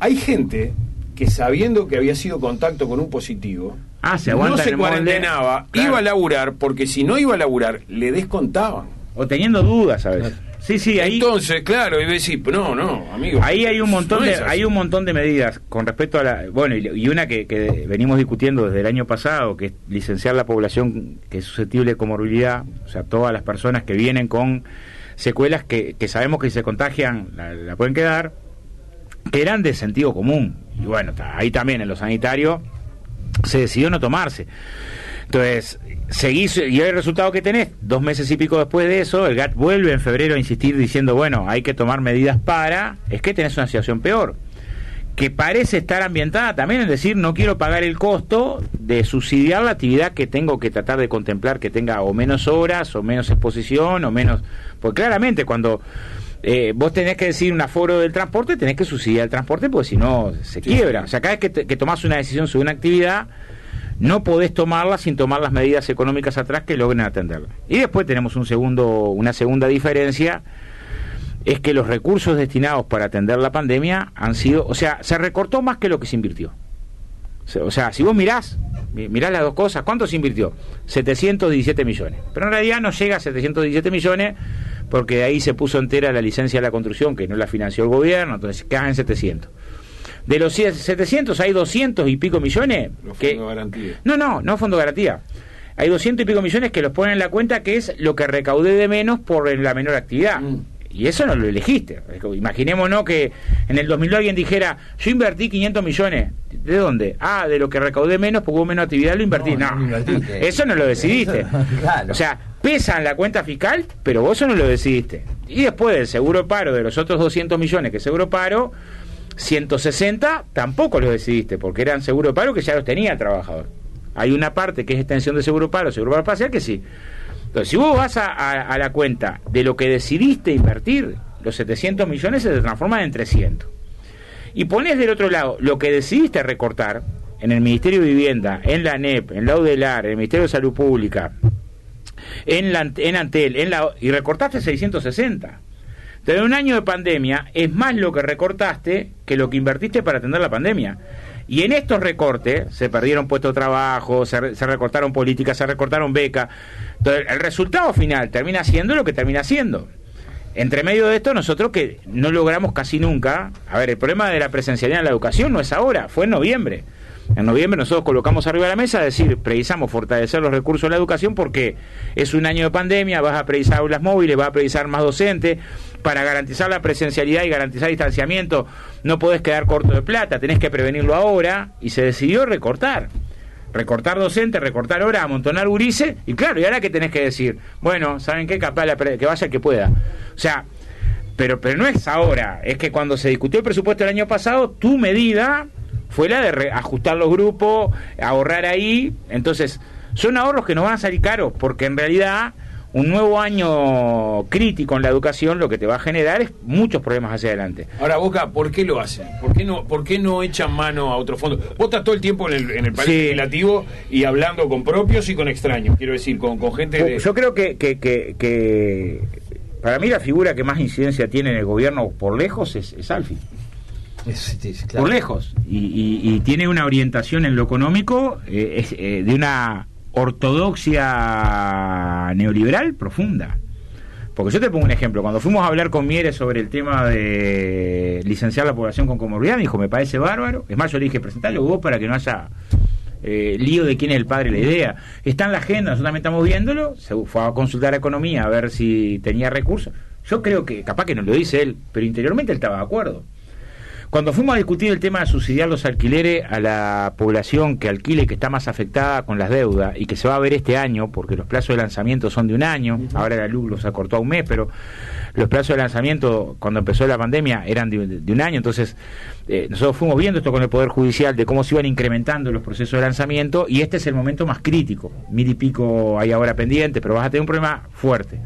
Hay gente que sabiendo que había sido contacto con un positivo, Ah, se no se cuarentenaba, Claro. iba a laburar, porque si no iba a laburar, le descontaban. O teniendo dudas a veces. Sí, sí, ahí, Entonces, claro, y decir, no, no, amigo. ahí hay un montón no de hay un montón de medidas con respecto a la bueno y, una que, que venimos discutiendo desde el año pasado que es licenciar la población que es susceptible de comorbilidad, o sea, todas las personas que vienen con secuelas que, que sabemos que si se contagian la, la pueden quedar, que eran de sentido común. Y bueno, ahí también en lo sanitario se decidió no tomarse. Entonces, seguís, y el resultado que tenés, dos meses y pico después de eso, el GATT vuelve en febrero a insistir diciendo, bueno, hay que tomar medidas para, es que tenés una situación peor, que parece estar ambientada también en decir, no quiero pagar el costo de subsidiar la actividad que tengo que tratar de contemplar, que tenga o menos horas, o menos exposición, o menos... Porque claramente cuando... eh, vos tenés que decir un aforo del transporte, tenés que subsidiar el transporte porque si no se quiebra. O sea, cada vez que, te- que tomás una decisión sobre una actividad, no podés tomarla sin tomar las medidas económicas atrás que logren atenderla. Y después tenemos un segundo, una segunda diferencia, es que los recursos destinados para atender la pandemia han sido, o sea, se recortó más que lo que se invirtió. O sea, si vos mirás, mi- mirás las dos cosas, ¿cuánto se invirtió? 717 millones. Pero en realidad no llega a 717 millones porque de ahí se puso entera la licencia de la construcción que no la financió el gobierno, entonces quedan en 700. De los 700 hay 200 y pico millones Los que... fondos garantía. No, no, no fondo garantía. Hay 200 y pico millones que los ponen en la cuenta que es lo que recaudé de menos por la menor actividad. Mm. Y eso no lo elegiste. Imaginémonos que en el 2000 alguien dijera, yo invertí 500 millones. ¿De dónde? Ah, de lo que recaudé menos, porque hubo menos actividad, lo invertí. No, eso no lo decidiste. <laughs> O sea, pesa en la cuenta fiscal, pero vos eso no lo decidiste. Y después del seguro paro, de los otros 200 millones que seguro paro, 160 tampoco lo decidiste, porque eran seguro paro que ya los tenía el trabajador. Hay una parte que es extensión de seguro paro, seguro paro parcial, que sí. Entonces, si vos vas a, la cuenta de lo que decidiste invertir, los 700 millones se transforman en 300. Y pones del otro lado lo que decidiste recortar en el Ministerio de Vivienda, en la NEP, en la UDELAR, en el Ministerio de Salud Pública, en, la, en Antel, en la, y recortaste 660. Entonces, en un año de pandemia es más lo que recortaste que lo que invertiste para atender la pandemia. Y en estos recortes se perdieron puestos de trabajo, se, recortaron políticas, se recortaron becas. Entonces, el resultado final termina siendo lo que termina siendo. Entre medio de esto, nosotros que no logramos casi nunca. A ver, el problema de la presencialidad en la educación no es ahora, fue en noviembre. En noviembre nosotros colocamos arriba de la mesa, decir, precisamos fortalecer los recursos de la educación porque es un año de pandemia, vas a precisar aulas móviles, vas a precisar más docentes, para garantizar la presencialidad y garantizar distanciamiento, no podés quedar corto de plata, tenés que prevenirlo ahora, y se decidió recortar. Recortar docentes, recortar horas, amontonar gurises, y claro, y ahora que tenés que decir, bueno, ¿saben qué? Capaz que vaya el que pueda. O sea, pero, pero no es ahora, es que cuando se discutió el presupuesto el año pasado, tu medida fue la de ajustar los grupos, ahorrar ahí, entonces son ahorros que no van a salir caros, porque en realidad un nuevo año crítico en la educación lo que te va a generar es muchos problemas hacia adelante. Ahora, Boca, ¿por qué lo hacen? ¿Por qué no, por qué no echan mano a otro fondo? Vos estás todo el tiempo en el, en el país legislativo y hablando con propios y con extraños, quiero decir, con, con gente de... Yo creo que, que, que, para mí la figura que más incidencia tiene en el gobierno por lejos es, es Alfi. Por lejos. Y, tiene una orientación en lo económico eh, eh, de una ortodoxia neoliberal profunda. Porque yo te pongo un ejemplo, cuando fuimos a hablar con Mieres sobre el tema de licenciar la población con comorbilidad, me dijo, me parece bárbaro. Es más, yo le dije, presentarlo vos para que no haya eh, lío de quién es el padre la idea. Está en la agenda, nosotros también estamos viéndolo, se fue a consultar a Economía a ver si tenía recursos. Yo creo que, capaz que no lo dice él, pero interiormente él estaba de acuerdo. Cuando fuimos a discutir el tema de subsidiar los alquileres a la población que alquile, que está más afectada con las deudas y que se va a ver este año, porque los plazos de lanzamiento son de un año, ahora la luz los acortó a un mes, pero los plazos de lanzamiento cuando empezó la pandemia eran de, un año, entonces eh, nosotros fuimos viendo esto con el Poder Judicial de cómo se iban incrementando los procesos de lanzamiento y este es el momento más crítico, mil y pico hay ahora pendiente, pero vas a tener un problema fuerte.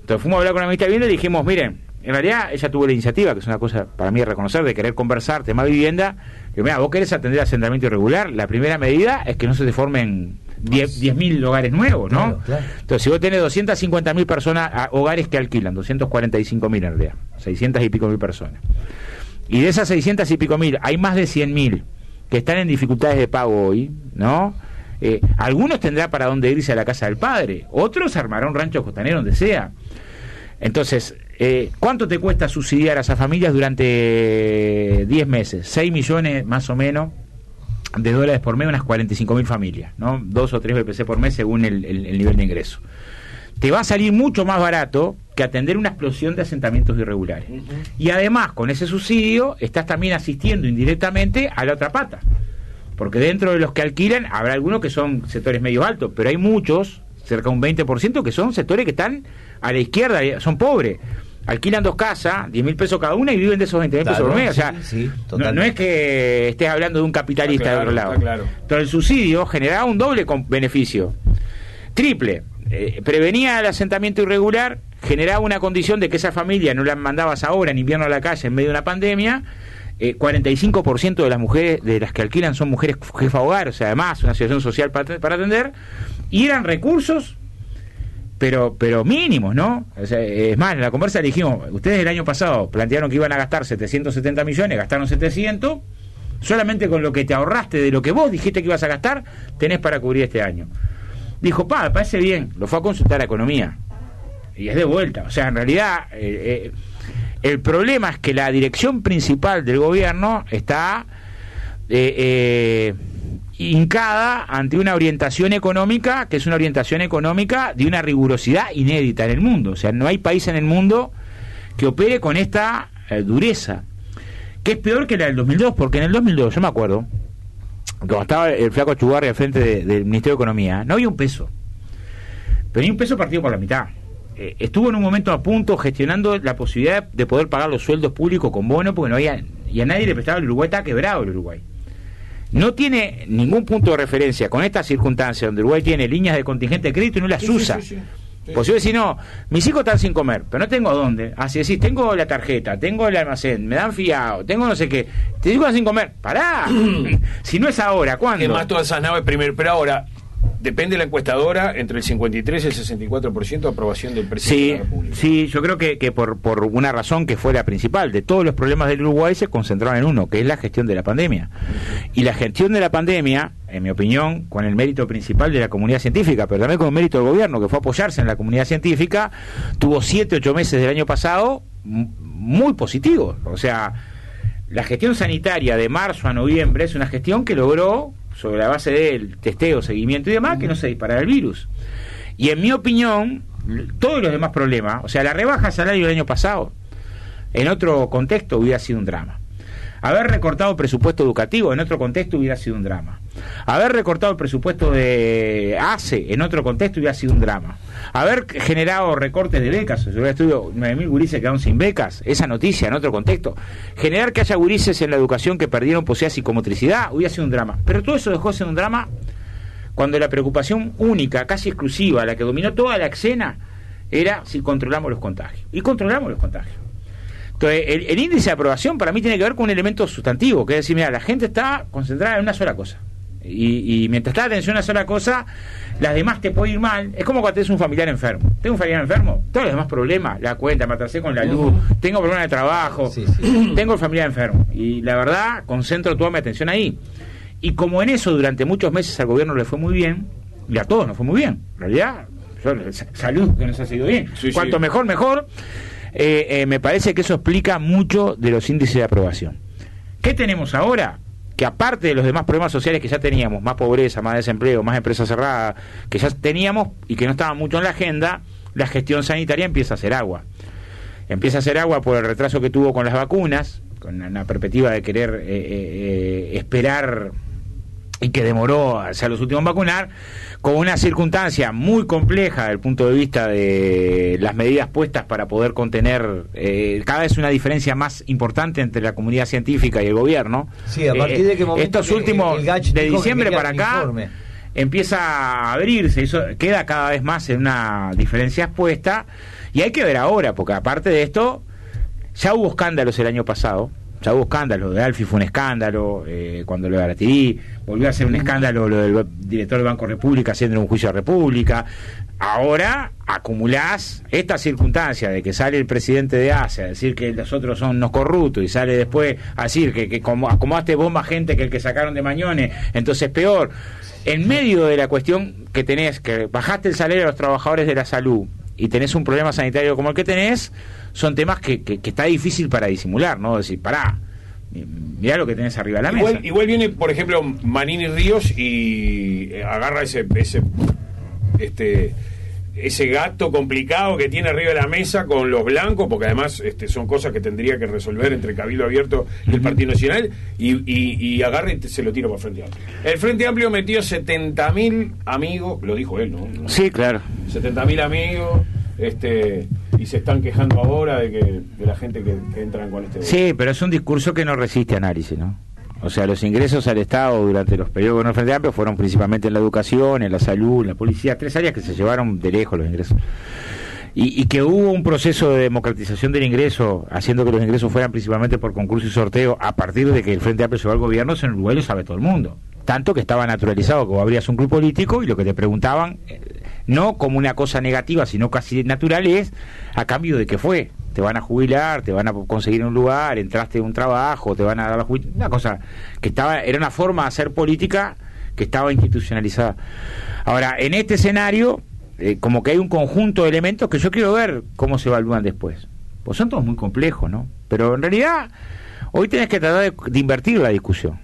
Entonces fuimos a hablar con la ministra de Vivienda y dijimos, miren, en realidad ella tuvo la iniciativa, que es una cosa para mí reconocer, de querer conversar, tema vivienda. Que mira, vos querés atender asentamiento irregular, la primera medida es que no se te formen 10.000 hogares nuevos, ¿no? Entonces, si vos tenés 250.000 personas, hogares que alquilan, 245.000 en realidad, 600 y pico mil personas. Y de esas 600 y pico mil, hay más de 100.000 que están en dificultades de pago hoy, ¿no? Eh, algunos tendrán para dónde irse a la casa del padre, otros armarán un rancho costanero donde sea. Entonces, eh, ¿cuánto te cuesta subsidiar a esas familias durante 10 meses? 6 millones más o menos de dólares por mes, unas 45 mil familias, ¿no? Dos o tres BPC por mes según el, nivel de ingreso. Te va a salir mucho más barato que atender una explosión de asentamientos irregulares. Y además, con ese subsidio, estás también asistiendo indirectamente a la otra pata. Porque dentro de los que alquilan, habrá algunos que son sectores medio altos, pero hay muchos, cerca de un 20%, que son sectores que están a la izquierda, son pobres. Alquilan dos casas, 10 mil pesos cada una y viven de esos 20 mil pesos por mes. o sea, no, es que estés hablando de un capitalista de otro lado. Pero el subsidio generaba un doble beneficio. Triple. Eh, prevenía el asentamiento irregular, generaba una condición de que esa familia no la mandabas ahora en invierno a la calle en medio de una pandemia. Eh, 45% de las mujeres de las que alquilan son mujeres jefa hogar, o sea, además una situación social para, para atender, y eran recursos pero pero mínimos, ¿no? es más, en la conversa dijimos, ustedes el año pasado plantearon que iban a gastar 770 millones, gastaron 700, solamente con lo que te ahorraste de lo que vos dijiste que ibas a gastar, tenés para cubrir este año. Dijo, pa, parece bien, lo fue a consultar a Economía. Y es de vuelta, o sea, en realidad eh, eh, el problema es que la dirección principal del gobierno está... Eh, hincada ante una orientación económica que es una orientación económica de una rigurosidad inédita en el mundo. O sea, no hay país en el mundo que opere con esta eh, dureza, que es peor que la del 2002, porque en el 2002, yo me acuerdo, cuando estaba el flaco Chugarri al frente de- del Ministerio de Economía, no había un peso, pero ni un peso partido por la mitad. Eh, estuvo en un momento a punto gestionando la posibilidad de poder pagar los sueldos públicos con bono, porque no había, y a nadie le prestaba el Uruguay, está quebrado el Uruguay. No tiene ningún punto de referencia con esta circunstancia donde Uruguay tiene líneas de contingente de crédito y no las Sí, usa. sí, sí. Pues yo decir, no, mis hijos están sin comer, pero no tengo dónde. Así decís, tengo la tarjeta, tengo el almacén, me dan fiado, tengo no sé qué. Te digo sin comer. Pará. <clears throat> si no es ahora, ¿cuándo? Es más, todas esas naves primero, pero ahora depende de la encuestadora entre el 53 y el 64% de aprobación del presidente Sí, de la República. sí, yo creo que, que por, por una razón que fue la principal de todos los problemas del Uruguay se concentraron en uno, que es la gestión de la pandemia. Y la gestión de la pandemia, en mi opinión, con el mérito principal de la comunidad científica, pero también con el mérito del gobierno, que fue apoyarse en la comunidad científica, tuvo siete, ocho meses del año pasado muy positivos. O sea, la gestión sanitaria de marzo a noviembre es una gestión que logró, sobre la base del testeo, seguimiento y demás, que no se disparara el virus. Y en mi opinión, todos los demás problemas, o sea, la rebaja de salario del año pasado, en otro contexto hubiera sido un drama. Haber recortado presupuesto educativo en otro contexto hubiera sido un drama. Haber recortado el presupuesto de ACE en otro contexto hubiera sido un drama. Haber generado recortes de becas, yo estudio 9.000 gurises quedaron sin becas, esa noticia en otro contexto. Generar que haya gurises en la educación que perdieron de psicomotricidad hubiera sido un drama. Pero todo eso dejó de ser un drama cuando la preocupación única, casi exclusiva, la que dominó toda la escena, era si controlamos los contagios. Y controlamos los contagios. Entonces, el, el índice de aprobación para mí tiene que ver con un elemento sustantivo, que es decir, mira, la gente está concentrada en una sola cosa. Y, y mientras está la atención a una sola cosa, las demás te puede ir mal. Es como cuando tienes un familiar enfermo. Tengo un familiar enfermo, todos los demás problemas, la cuenta, me atrasé con la luz, tengo problemas de trabajo, Sí, sí. <clears throat> tengo el familiar enfermo. Y la verdad, concentro toda mi atención ahí. Y como en eso durante muchos meses al gobierno le fue muy bien, y a todos nos fue muy bien, en realidad, salud que nos ha sido bien. Sí, sí. Cuanto mejor, mejor. Eh, eh, me parece que eso explica mucho de los índices de aprobación. ¿Qué tenemos ahora? Que aparte de los demás problemas sociales que ya teníamos, más pobreza, más desempleo, más empresas cerradas, que ya teníamos y que no estaban mucho en la agenda, la gestión sanitaria empieza a hacer agua. Empieza a hacer agua por el retraso que tuvo con las vacunas, con una perspectiva de querer eh, eh, eh, esperar y que demoró hacia los últimos vacunar, con una circunstancia muy compleja desde el punto de vista de las medidas puestas para poder contener eh, cada vez una diferencia más importante entre la comunidad científica y el gobierno. Sí, a partir de qué momento estos que últimos el de diciembre para acá informe. empieza a abrirse, eso queda cada vez más en una diferencia expuesta y hay que ver ahora, porque aparte de esto, ya hubo escándalos el año pasado, ya hubo escándalos, de Alfi fue un escándalo, eh, cuando lo de Aratidí, volvió a ser un escándalo lo del director del Banco República haciendo un juicio a República. Ahora acumulás esta circunstancia de que sale el presidente de Asia a decir que los otros son unos corruptos y sale después a decir que, que como acomodaste vos más gente que el que sacaron de Mañones, entonces peor. En medio de la cuestión que tenés, que bajaste el salario a los trabajadores de la salud y tenés un problema sanitario como el que tenés, son temas que, que, que está difícil para disimular, ¿no? Decir, pará, mirá lo que tenés arriba de la mesa. Igual, igual viene, por ejemplo, Manini Ríos y eh, agarra ese, ese, este, ese gato complicado que tiene arriba de la mesa con los blancos, porque además este, son cosas que tendría que resolver entre Cabildo Abierto y el Partido Nacional, y, y, y agarra y se lo tira para el Frente Amplio. El Frente Amplio metió 70.000 amigos, lo dijo él, ¿no? Sí, claro. 70.000 amigos, este, y se están quejando ahora de que de la gente que, que entran con este... Sí, pero es un discurso que no resiste análisis, ¿no? O sea, los ingresos al Estado durante los periodos del Frente Amplio fueron principalmente en la educación, en la salud, en la policía, tres áreas que se llevaron de lejos los ingresos. Y, y que hubo un proceso de democratización del ingreso, haciendo que los ingresos fueran principalmente por concurso y sorteo, a partir de que el Frente Amplio llegó al gobierno, en Uruguay lo sabe todo el mundo. Tanto que estaba naturalizado que vos abrías un club político y lo que te preguntaban, eh, no como una cosa negativa, sino casi natural, es a cambio de qué fue. Te van a jubilar, te van a conseguir un lugar, entraste en un trabajo, te van a dar la jubilación. Una cosa que estaba, era una forma de hacer política que estaba institucionalizada. Ahora, en este escenario, eh, como que hay un conjunto de elementos que yo quiero ver cómo se evalúan después. Pues son todos muy complejos, ¿no? Pero en realidad, hoy tenés que tratar de, de invertir la discusión.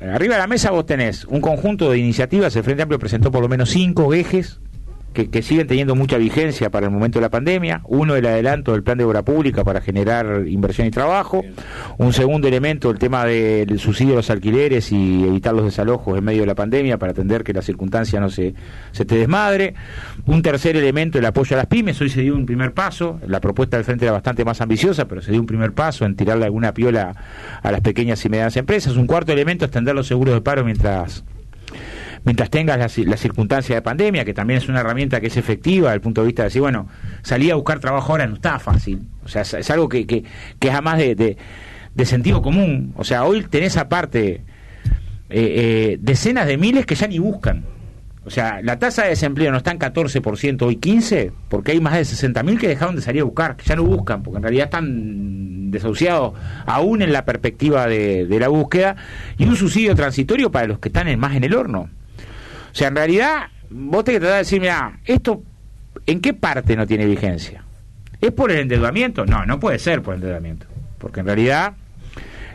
Arriba de la mesa vos tenés un conjunto de iniciativas, el Frente Amplio presentó por lo menos cinco ejes que, siguen teniendo mucha vigencia para el momento de la pandemia. Uno, el adelanto del plan de obra pública para generar inversión y trabajo. Un segundo elemento, el tema del subsidio a los alquileres y evitar los desalojos en medio de la pandemia para atender que la circunstancia no se, se te desmadre. Un tercer elemento, el apoyo a las pymes. Hoy se dio un primer paso. La propuesta del frente era bastante más ambiciosa, pero se dio un primer paso en tirarle alguna piola a las pequeñas y medianas empresas. Un cuarto elemento, extender los seguros de paro mientras mientras tengas la, ci- la circunstancia de pandemia, que también es una herramienta que es efectiva desde el punto de vista de decir, bueno, salir a buscar trabajo ahora no está fácil. O sea, es, algo que, que, es además de, de, de sentido común. O sea, hoy tenés aparte eh, eh, decenas de miles que ya ni buscan. O sea, la tasa de desempleo no está en 14%, hoy 15%, porque hay más de 60.000 que dejaron de salir a buscar, que ya no buscan, porque en realidad están desahuciados aún en la perspectiva de, de la búsqueda, y un subsidio transitorio para los que están en- más en el horno. O sea, en realidad, vos tenés que tratar de decir, mira, esto, ¿en qué parte no tiene vigencia? ¿Es por el endeudamiento? No, no puede ser por el endeudamiento, porque en realidad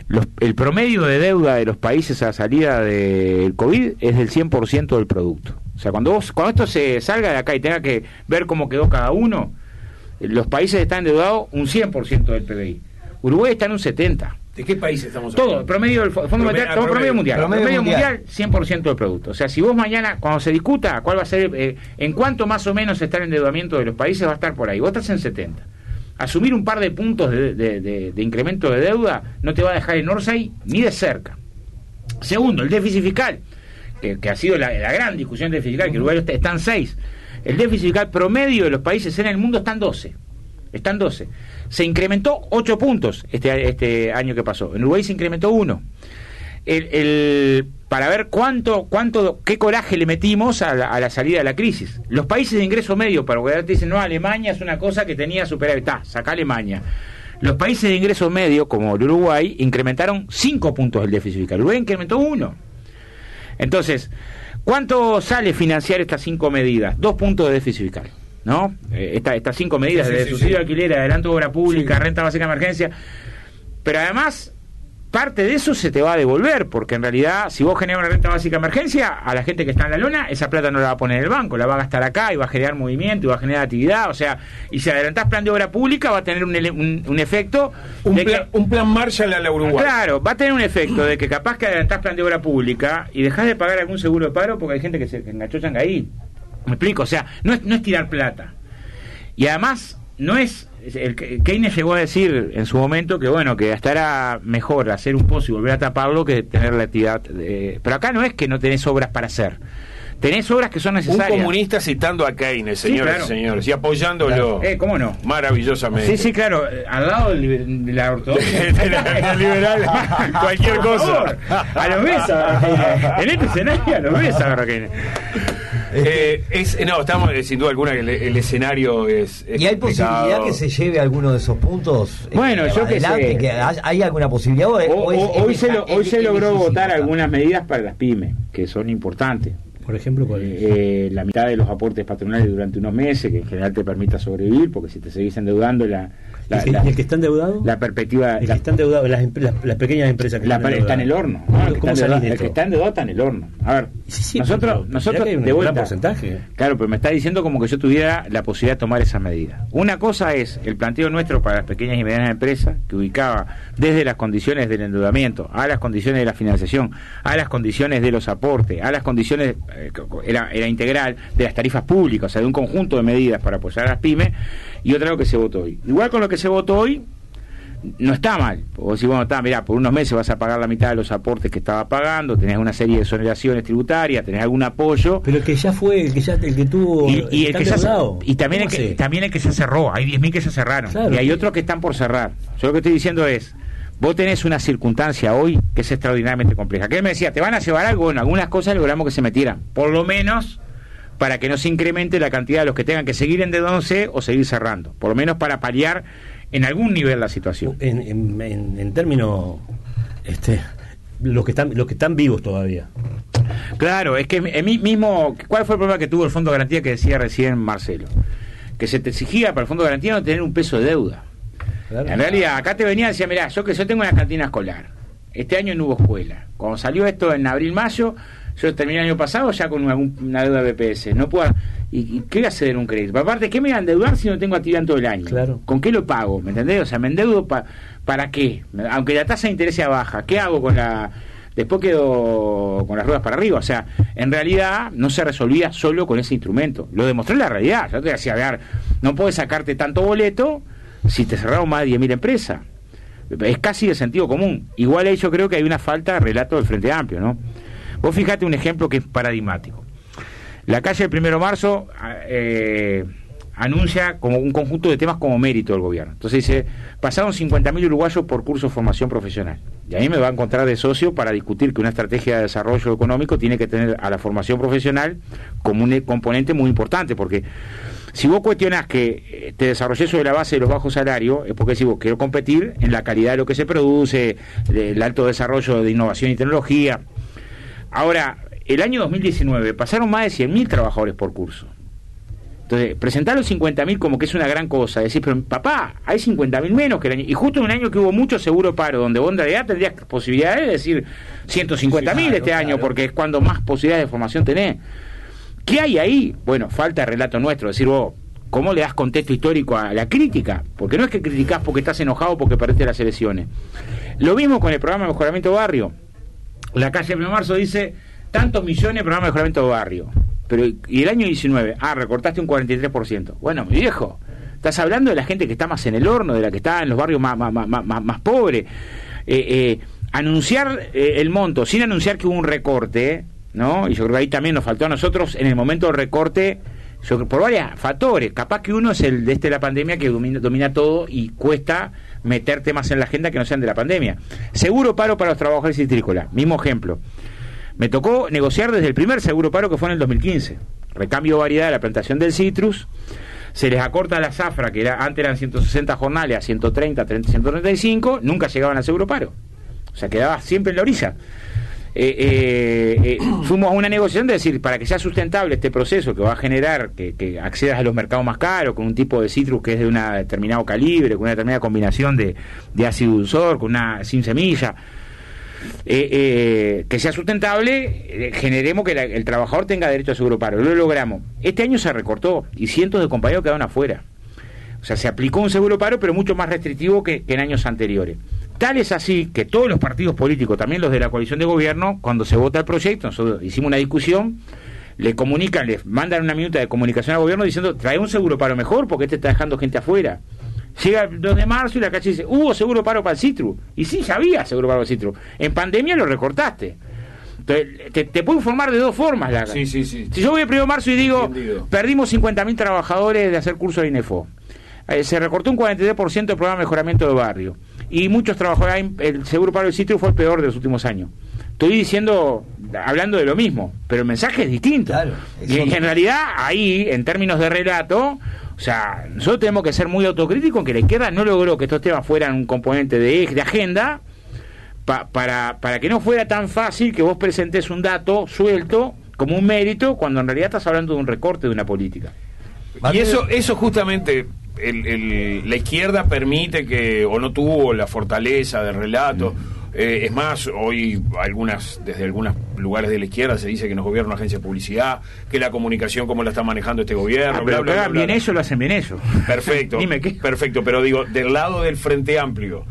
los- el promedio de deuda de los países a salida del COVID es del 100% del producto. O sea, cuando, vos, cuando esto se salga de acá y tenga que ver cómo quedó cada uno, los países están endeudados un 100% del PBI. Uruguay está en un 70%. ¿De qué país estamos Todo, hablando? el promedio del Fo- Fondo Monetario, ah, todo promedio promedio. mundial. Promedio Promedio, mundial. mundial, 100% del producto. O sea, si vos mañana, cuando se discuta cuál va a ser, eh, en cuánto más o menos está el endeudamiento de los países, va a estar por ahí. Vos estás en 70. Asumir un par de puntos de, de- de- de incremento de deuda no te va a dejar en Orsay ni de cerca. Segundo, el déficit fiscal, que, que ha sido la, la gran discusión del déficit fiscal, que Uruguay está, está en 6. El déficit fiscal promedio de los países en el mundo está en 12. Están 12. Se incrementó 8 puntos este, este año que pasó. En Uruguay se incrementó 1. El, para ver cuánto, cuánto, qué coraje le metimos a la, a la salida de la crisis. Los países de ingreso medio, para que te dicen, no, Alemania es una cosa que tenía superávit. Está, saca Alemania. Los países de ingreso medio, como el Uruguay, incrementaron 5 puntos del déficit fiscal. Uruguay incrementó 1. Entonces, ¿cuánto sale financiar estas cinco medidas? Dos puntos de déficit fiscal. ¿No? Eh, esta- estas cinco medidas Sí, sí, de subsidio sí. de alquiler, adelanto de obra pública, renta básica de emergencia. Pero además, parte de eso se te va a devolver, porque en realidad, si vos generas una renta básica de emergencia, a la gente que está en la lona, esa plata no la va a poner el banco, la va a gastar acá y va a generar movimiento y va a generar actividad. O sea, y si adelantás plan de obra pública, va a tener un, un- un efecto. Un de que- plan, un plan Marshall a la Uruguay. Claro, va a tener un efecto de que capaz que adelantás plan de obra pública y dejás de pagar algún seguro de paro porque hay gente que se enganchochan ahí. ¿Me explico? O sea, no es, no es tirar plata. Y además, no es. El, Keynes llegó a decir en su momento que, bueno, que hasta era mejor hacer un pozo y volver a taparlo que tener la actividad. de- pero acá no es que no tenés obras para hacer. Tenés obras que son Un necesarias. comunista citando a Keynes, Sí, señoras claro. y señores, y apoyándolo Claro. Eh, ¿Cómo no? maravillosamente. Sí, sí, claro. eh, Al lado de la ortodoxia. <laughs> De la- liberal, <laughs> cualquier cosa. favor, A los besos. En este escenario, a los besos, agarra Keynes. Eh, es, no, estamos eh, sin duda alguna que el, el escenario es, es ¿Y hay complicado. posibilidad que se lleve alguno de esos puntos? eh, Bueno, yo adelante? sé. que hay, hay alguna posibilidad? ¿O, O- o es- o- es hoy se, lo- hoy logró votar votar? algunas medidas para las pymes, que son importantes. Por ejemplo, ¿cuál es? Eh, la mitad de los aportes patronales durante unos meses, que en general te permita sobrevivir, porque si te seguís endeudando, la, la, ¿El, que, la- y el que está endeudado? la perspectiva. el que está endeudado, las, empre- las, las pequeñas empresas que la están está en el horno. ¿no? El, que ¿Cómo está el que está endeudado está en el horno. A ver, Sí, sí, nosotros, nosotros que hay un de gran vuelta. porcentaje. Claro, pero me está diciendo como que yo tuviera la posibilidad de tomar esa medida. Una cosa es el planteo nuestro para las pequeñas y medianas empresas, que ubicaba desde las condiciones del endeudamiento, a las condiciones de la financiación, a las condiciones de los aportes, a las condiciones, eh, era, era integral, de las tarifas públicas, o sea, de un conjunto de medidas para apoyar a las pymes, y otra lo que se votó hoy. Igual con lo que se votó hoy, no está mal. O si bueno, está, mirá, por unos meses vas a pagar la mitad de los aportes que estaba pagando, tenés una serie de exoneraciones tributarias, tenés algún apoyo. Pero el que ya fue, el que ya el que tuvo. Y, y el que ya y también el ¿Cómo que, también el que se cerró, hay 10.000 que se cerraron Claro. y hay otros que están por cerrar. Yo lo que estoy diciendo es, vos tenés una circunstancia hoy que es extraordinariamente compleja. Que él me decía, ¿te van a llevar algo? Bueno, algunas cosas logramos que se metieran, por lo menos para que no se incremente la cantidad de los que tengan que seguir endeudándose o seguir cerrando, por lo menos para paliar en algún nivel la situación. En, en, en- en términos. Este, los que están los que están vivos todavía. Claro, es que en mí mismo, ¿cuál fue el problema que tuvo el Fondo de Garantía que decía recién Marcelo? Que se te exigía para el Fondo de Garantía no tener un peso de deuda. Claro. En realidad, acá te venía y decía, mirá, yo que yo tengo una cantina escolar. Este año no hubo escuela. Cuando salió esto en abril, mayo, yo terminé el año pasado ya con una, una deuda de BPS. No puedo, ¿Y, qué voy a hacer un crédito? Aparte, ¿qué me voy a endeudar si no tengo actividad en todo el año? Claro. ¿Con qué lo pago? ¿Me entendés? O sea, me endeudo pa- para qué? Aunque la tasa de interés sea baja, ¿qué hago con la... Después quedo con las ruedas para arriba. O sea, en realidad no se resolvía solo con ese instrumento. Lo demostré en la realidad. Yo te decía, a ver, no puedes sacarte tanto boleto si te cerraron más de 10.000 empresas. Es casi de sentido común. Igual ahí yo creo que hay una falta de relato del Frente Amplio, ¿no? Vos fijate un ejemplo que es paradigmático. La calle del primero de marzo eh, anuncia como un conjunto de temas como mérito del gobierno. Entonces dice, pasaron 50.000 uruguayos por curso de formación profesional. Y ahí me va a encontrar de socio para discutir que una estrategia de desarrollo económico tiene que tener a la formación profesional como un componente muy importante, porque si vos cuestionás que eh, te desarrollé sobre la base de los bajos salarios, es porque si vos quiero competir en la calidad de lo que se produce, el alto desarrollo de innovación y tecnología. Ahora, el año 2019 pasaron más de 100.000 trabajadores por curso. Entonces, presentar los 50.000 como que es una gran cosa, decir, pero papá, hay 50.000 menos que el año. Y justo en un año que hubo mucho seguro paro, donde vos en realidad tendrías posibilidades de decir 150.000 claro, este año, porque es cuando más posibilidades de formación tenés. ¿Qué hay ahí? Bueno, falta de relato nuestro, decir vos, ¿cómo le das contexto histórico a la crítica? Porque no es que criticás porque estás enojado porque perdiste las elecciones. Lo mismo con el programa de mejoramiento barrio. La calle 1 de marzo dice tantos millones programa de mejoramiento de barrio. Pero, y el año 19, ah, recortaste un 43%. Bueno, mi viejo, estás hablando de la gente que está más en el horno, de la que está en los barrios más, más, más, más, más pobres. Eh, eh, anunciar eh, el monto sin anunciar que hubo un recorte, ¿no? Y yo creo que ahí también nos faltó a nosotros en el momento del recorte, por varios factores. Capaz que uno es el de este la pandemia que domina, domina todo y cuesta meter temas en la agenda que no sean de la pandemia. Seguro paro para los trabajadores citrícolas, mismo ejemplo. Me tocó negociar desde el primer seguro paro que fue en el 2015. Recambio variedad de la plantación del citrus. Se les acorta la zafra, que era, antes eran 160 jornales, a 130, 30, 135. Nunca llegaban al seguro paro. O sea, quedaba siempre en la orilla. Eh, eh, eh, <coughs> fuimos a una negociación de decir, para que sea sustentable este proceso que va a generar que, accedas a los mercados más caros, con un tipo de citrus que es de un determinado calibre, con una determinada combinación de, de ácido dulzor, con una sin semilla, eh, que sea sustentable, generemos que el trabajador tenga derecho a seguro paro. Lo logramos. Este año se recortó y cientos de compañeros quedaron afuera. O sea, se aplicó un seguro paro, pero mucho más restrictivo que en años anteriores. Tal es así que todos los partidos políticos, también los de la coalición de gobierno, cuando se vota el proyecto, nosotros hicimos una discusión, le comunican, le mandan una minuta de comunicación al gobierno diciendo, trae un seguro paro mejor porque este está dejando gente afuera. Llega el 2 de marzo y la calle dice, hubo seguro paro para el Citru. Y sí, ya había seguro paro para el Citru. En pandemia lo recortaste. Entonces, te, te puedo informar de dos formas. La, Sí, sí, sí. Si yo voy el 1 de marzo y digo, Entendido. perdimos 50.000 trabajadores de hacer curso de INEFO. Eh, se recortó un 43% del programa de mejoramiento de barrio. Y muchos trabajadores, el seguro paro del sitio fue el peor de los últimos años. Estoy diciendo, hablando de lo mismo, pero el mensaje es distinto. Claro, y en realidad, ahí, en términos de relato, o sea, nosotros tenemos que ser muy autocríticos en que la izquierda no logró que estos temas fueran un componente de, de agenda pa- para, para que no fuera tan fácil que vos presentes un dato suelto como un mérito cuando en realidad estás hablando de un recorte de una política. Y eso, eso justamente el- el- la izquierda permite que, o no tuvo la fortaleza de relato. Eh, es más, hoy algunas, desde algunos lugares de la izquierda se dice que nos gobierna una agencia de publicidad, que la comunicación como la está manejando este gobierno. Ah, pero bla, que bla, hagan bla, bien ellos, lo hacen bien ellos. Perfecto. <laughs> Dime qué. Perfecto, pero digo, del lado del Frente Amplio,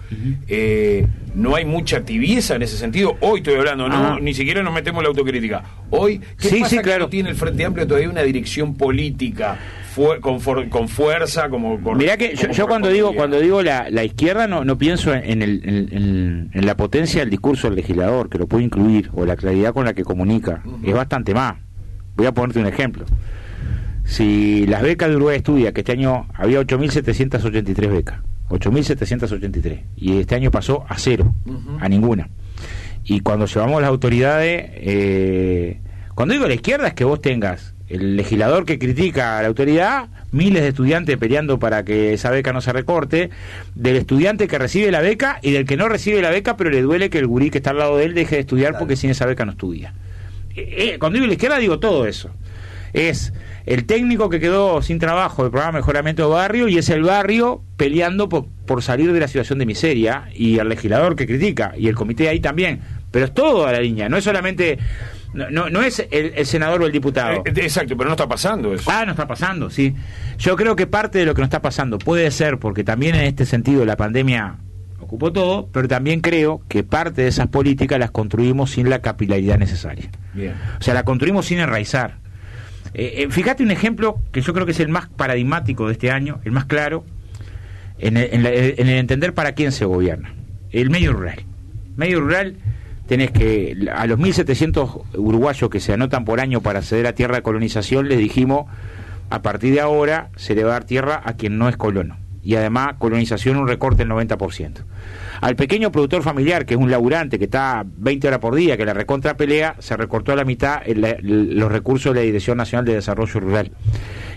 eh, no hay mucha tibieza en ese sentido. Hoy estoy hablando, no, ni siquiera nos metemos en la autocrítica. Hoy, ¿qué Sí, pasa sí, que claro. no tiene el Frente Amplio todavía una dirección política fu- con, for- con fuerza, como con- Mirá que yo, yo cuando digo cuando digo la, la izquierda no, no pienso en, el, en, en- en la potencia del discurso del legislador, que lo puede incluir, o la claridad con la que comunica. Es bastante más. Voy a ponerte un ejemplo. Si las becas de Uruguay Estudia, que este año había 8.783 becas, 8.783, y este año pasó a cero, a ninguna. Y cuando llevamos las autoridades, eh, cuando digo la izquierda es que vos tengas el legislador que critica a la autoridad, miles de estudiantes peleando para que esa beca no se recorte, del estudiante que recibe la beca y del que no recibe la beca, pero le duele que el gurí que está al lado de él deje de estudiar porque sin esa beca no estudia. Eh, eh, cuando digo la izquierda digo todo eso. Es el técnico que quedó sin trabajo del programa de Mejoramiento de Barrio y es el barrio peleando por, por salir de la situación de miseria y el legislador que critica y el comité ahí también pero es todo a la línea, no es solamente, no, no, no es el, el senador o el diputado. Eh, exacto, pero no está pasando eso. Ah, no está pasando, sí. Yo creo que parte de lo que nos está pasando puede ser porque también en este sentido la pandemia ocupó todo, pero también creo que parte de esas políticas las construimos sin la capilaridad necesaria. Bien. O sea, la construimos sin enraizar. Eh, eh, fíjate un ejemplo que yo creo que es el más paradigmático de este año, el más claro, en el, en la- en el entender para quién se gobierna. El medio rural. Medio rural tenés que a los 1.700 uruguayos que se anotan por año para acceder a tierra de colonización, les dijimos, a partir de ahora se le va a dar tierra a quien no es colono. Y además colonización un recorte del 90%. Al pequeño productor familiar, que es un laburante, que está 20 horas por día, que la recontra pelea, se recortó a la mitad los recursos de la Dirección Nacional de Desarrollo Rural.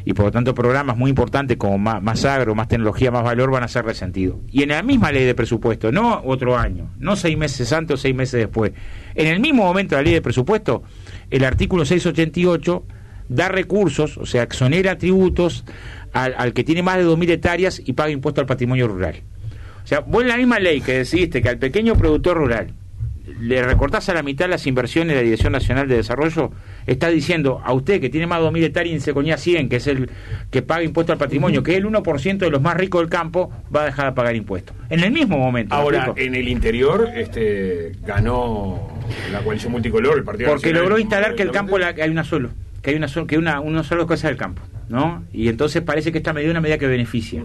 Y por lo tanto programas muy importantes como más, más agro, más tecnología, más valor van a ser resentidos. Y en la misma ley de presupuesto, no otro año, no seis meses antes o seis meses después, en el mismo momento de la ley de presupuesto, el artículo 688 da recursos, o sea, exonera tributos al, al que tiene más de 2.000 hectáreas y paga impuesto al patrimonio rural. O sea, vos en la misma ley que decidiste que al pequeño productor rural le recortás a la mitad las inversiones de la Dirección Nacional de Desarrollo, está diciendo a usted que tiene más de 2.000 hectáreas y se conía 100, que es el que paga impuesto al patrimonio, que es el 1% de los más ricos del campo, va a dejar de pagar impuestos. En el mismo momento. ¿me Ahora, en el interior este, ganó la coalición multicolor, el Partido porque Nacional, logró instalar que el campo la- hay una solo que hay una sola que una una sola cosa del campo no y entonces parece que esta medida es una medida que beneficia.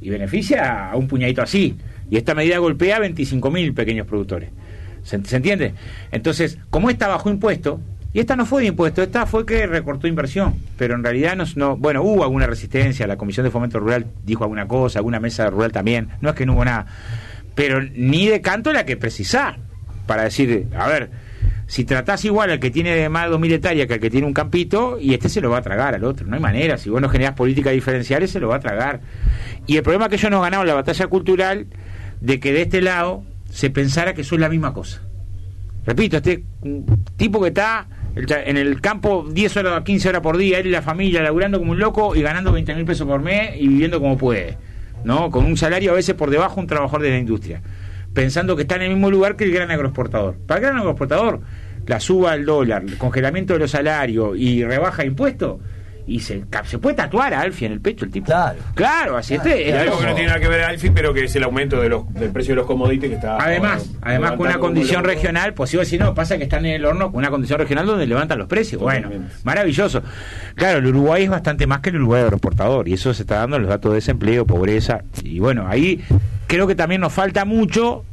Y beneficia a un puñadito así. Y esta medida golpea a 25.000 pequeños productores. ¿Se, se entiende? entonces como esta bajó impuesto y esta no fue de impuesto, esta fue que recortó inversión, pero en realidad no, no- bueno, hubo alguna resistencia, la Comisión de Fomento Rural dijo alguna cosa, alguna mesa rural también, no es que no hubo nada, pero ni de canto la que precisá, para decir, a ver, si tratás igual al que tiene más de 2.000 hectáreas que al que tiene un campito, y este se lo va a tragar al otro, no hay manera, si vos no generás políticas diferenciales, se lo va a tragar. Y el problema es que ellos nos ganaron la batalla cultural de que de este lado se pensara que son la misma cosa. Repito, este tipo que está en el campo 10 horas, 15 horas por día, él y la familia laburando como un loco y ganando 20 mil pesos por mes y viviendo como puede, ¿no? Con un salario a veces por debajo de un trabajador de la industria, pensando que está en el mismo lugar que el gran agroexportador. Para el gran agroexportador, la suba al dólar, el congelamiento de los salarios y rebaja de impuestos, y se, se puede tatuar a Alfie en el pecho el tipo. Claro. Claro, así este Y algo que no tiene nada que ver Alfie, pero que es el aumento de los, del precio de los commodities que está. Además, además con una condición regional, pues si vos decís, no, pasa que están en el horno con una condición regional donde levantan los precios. Bueno, maravilloso. Claro, el Uruguay es bastante más que el Uruguay agroexportador y eso se está dando en los datos de desempleo, pobreza. Y bueno, ahí creo que también nos falta mucho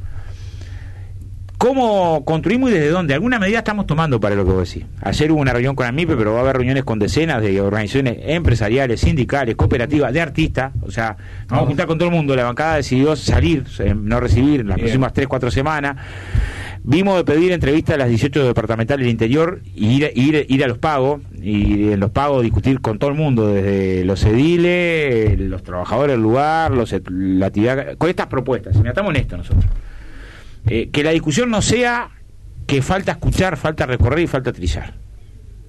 cómo construimos y desde dónde. Alguna medida estamos tomando para lo que vos decís. Ayer hubo una reunión con AMIPE, pero va a haber reuniones con decenas de organizaciones empresariales, sindicales, cooperativas, de artistas. O sea, nos vamos a juntar con todo el mundo. La bancada decidió salir, eh, no recibir en las Bien. próximas 3, 4 semanas. Vimos de pedir entrevistas a las 18 departamentales del interior y ir, ir, ir a los pagos y en los pagos discutir con todo el mundo, desde los ediles, los trabajadores del lugar, los, la actividad, con estas propuestas. Y mira, estamos en esto nosotros. Eh, que la discusión no sea que falta escuchar, falta recorrer y falta trillar.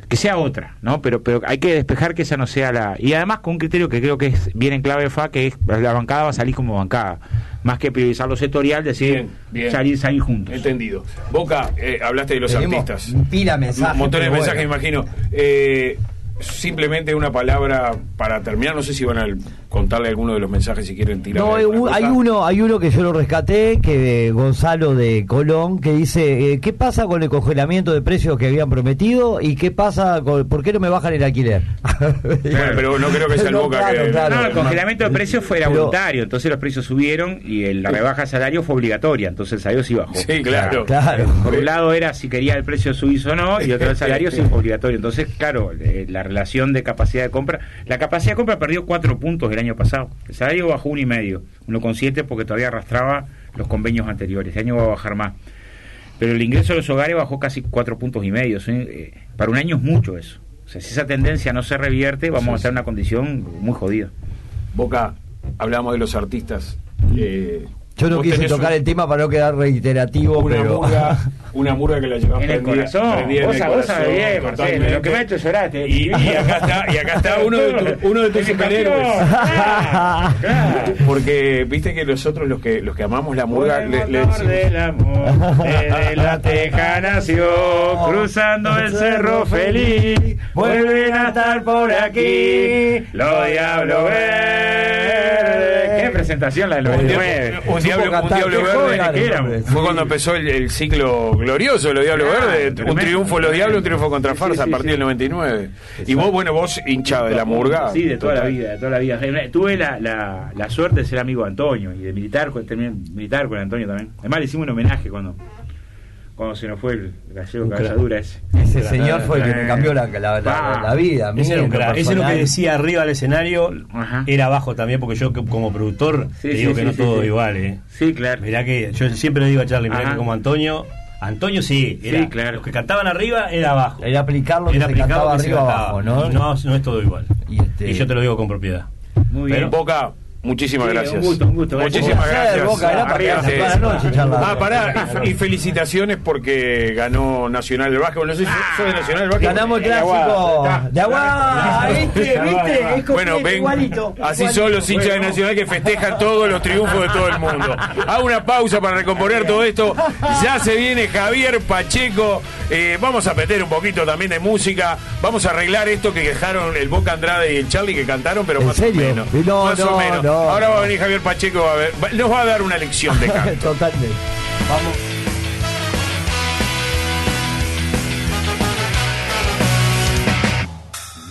Que sea otra, ¿no? Pero, pero hay que despejar que esa no sea la. Y además con un criterio que creo que es bien en clave FA, que es la bancada va a salir como bancada. Más que priorizar lo sectorial, decir Bien, bien. salir, salir juntos. Entendido. Boca, eh, hablaste de los Tenemos artistas. pila de mensajes, Un montón de mensajes, bueno. imagino. Eh, simplemente una palabra para terminar. No sé si van a contarle alguno de los mensajes si quieren tirar. No, hay, uno, hay uno que yo lo rescaté, que eh, Gonzalo de Colón, que dice, eh, ¿qué pasa con el congelamiento de precios que habían prometido y qué pasa con, por qué no me bajan el alquiler? <laughs> Pero no creo que sea el No, Boca claro, que. claro. No, el congelamiento de precios fue Pero- voluntario, entonces los precios subieron y el- la rebaja de salario fue obligatoria, entonces el salario sí bajó. Sí, claro. Claro. Por un lado era si quería el precio suizo o no, y otro el <laughs> salario sí obligatorio. Entonces, claro, eh, la relación de capacidad de compra, la capacidad de compra perdió cuatro puntos el año pasado. El salario bajó uno y medio, uno con siete porque todavía arrastraba los convenios anteriores. Este año va a bajar más. Pero el ingreso de los hogares bajó casi cuatro puntos y medio. Eh, para un año es mucho eso. O sea, si esa tendencia no se revierte, vamos a estar en una condición muy jodida. Boca, hablamos de los artistas. Eh, Yo no quise tocar un- el tema para no quedar reiterativo, una pero. murga, <laughs> una murga que la llevas En el corazón. prendida en Vos el sabés- bien, Marcelo, lo que me ha hecho llorar, te- Y, y acá está, y acá está uno de, tu- uno de tus superhéroes. Claro, claro. Porque viste que nosotros los que los que amamos la murga le, el le decimos- del amor, desde la teja nació, cruzando el cerro feliz, vuelven a estar por aquí, los diablos verdes. Presentación la del un, 99. diablo, un diablo, un diablo verde joven que eran, fue cuando empezó el, el ciclo glorioso de los diablos Claro, verdes. Un tremendo, triunfo de los diablos un triunfo contra Sí, farsa sí, a partir sí. del 99 y vos bueno vos hinchado de la murga. Sí, de toda la vida, de toda la vida. Eh, Tuve la, la, la suerte de ser amigo de Antonio y de militar, militar con Antonio también. Además le hicimos un homenaje cuando, cuando se nos fue el gallego Un cabezadura ese. Ese señor fue el que me cambió la, la, la- Ah, la vida. Ese era un en lo crack. Ese es lo que decía arriba del escenario. Ajá. Era abajo también, porque yo como productor Sí, te sí, digo que sí, no sí, todo sí. igual, ¿eh? Sí, claro. Mirá que yo siempre le digo a Charlie, mirá Ajá. que como Antonio, Antonio sí, era, Sí, claro. los que cantaban arriba era abajo. Era aplicar lo que Era se cantaba que arriba abajo, ¿no? No, no es todo igual. Y este- Y yo te lo digo con propiedad. Muy Pero- bien. Boca muchísimas Sí, gracias un gusto, un gusto. muchísimas gracias Boca, Arriba noche charlando. ah pará y, y felicitaciones porque ganó Nacional del Básquetbol no sé si sos de Nacional del Básquetbol Ganamos el clásico de Aguada, ¿viste? ¿Viste? Es Bueno, ven, igualito. así son los hinchas de Nacional que festejan todos los triunfos de todo el mundo. Hago una pausa para recomponer todo esto. Ya se viene Javier Pacheco. Eh, vamos a meter un poquito también de música. Vamos a arreglar esto que dejaron el Boca Andrade y el Charlie que cantaron, pero ¿En más serio? o menos. No, más o no, menos. no, Ahora va a venir Javier Pacheco, a ver, nos va a dar una lección de <laughs> canto. Totalmente. Vamos.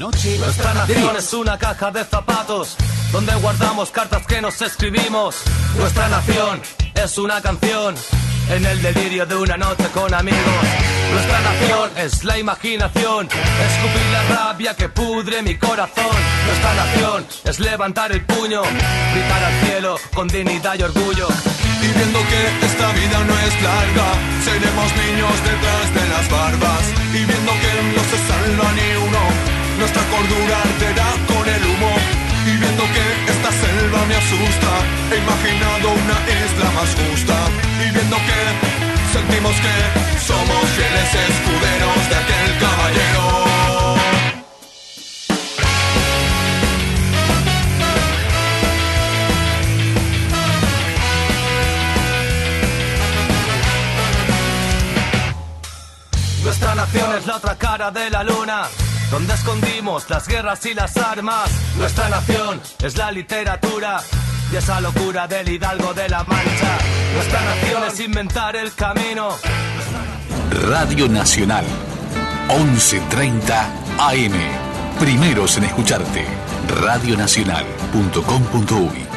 Nuestra nación es una caja de zapatos donde guardamos cartas que nos escribimos. Nuestra nación es una canción en el delirio de una noche con amigos. Nuestra nación es la imaginación, escupir la rabia que pudre mi corazón. Nuestra nación es levantar el puño, gritar al cielo con dignidad y orgullo. Y viendo que esta vida no es larga, seremos niños detrás de las barbas. Y viendo que no se salva ni uno, nuestra cordura arderá con el humo. Y viendo que esta selva me asusta, he imaginado una isla más justa. Y viendo que sentimos que somos fieles escuderos de aquel caballero. Nuestra nación es la otra cara de la luna, donde escondimos las guerras y las armas. Nuestra nación es la literatura y esa locura del hidalgo de la mancha. Nuestra nación es inventar el camino. Radio Nacional, 11.30 AM. Primeros en escucharte, radionacional.com.uy.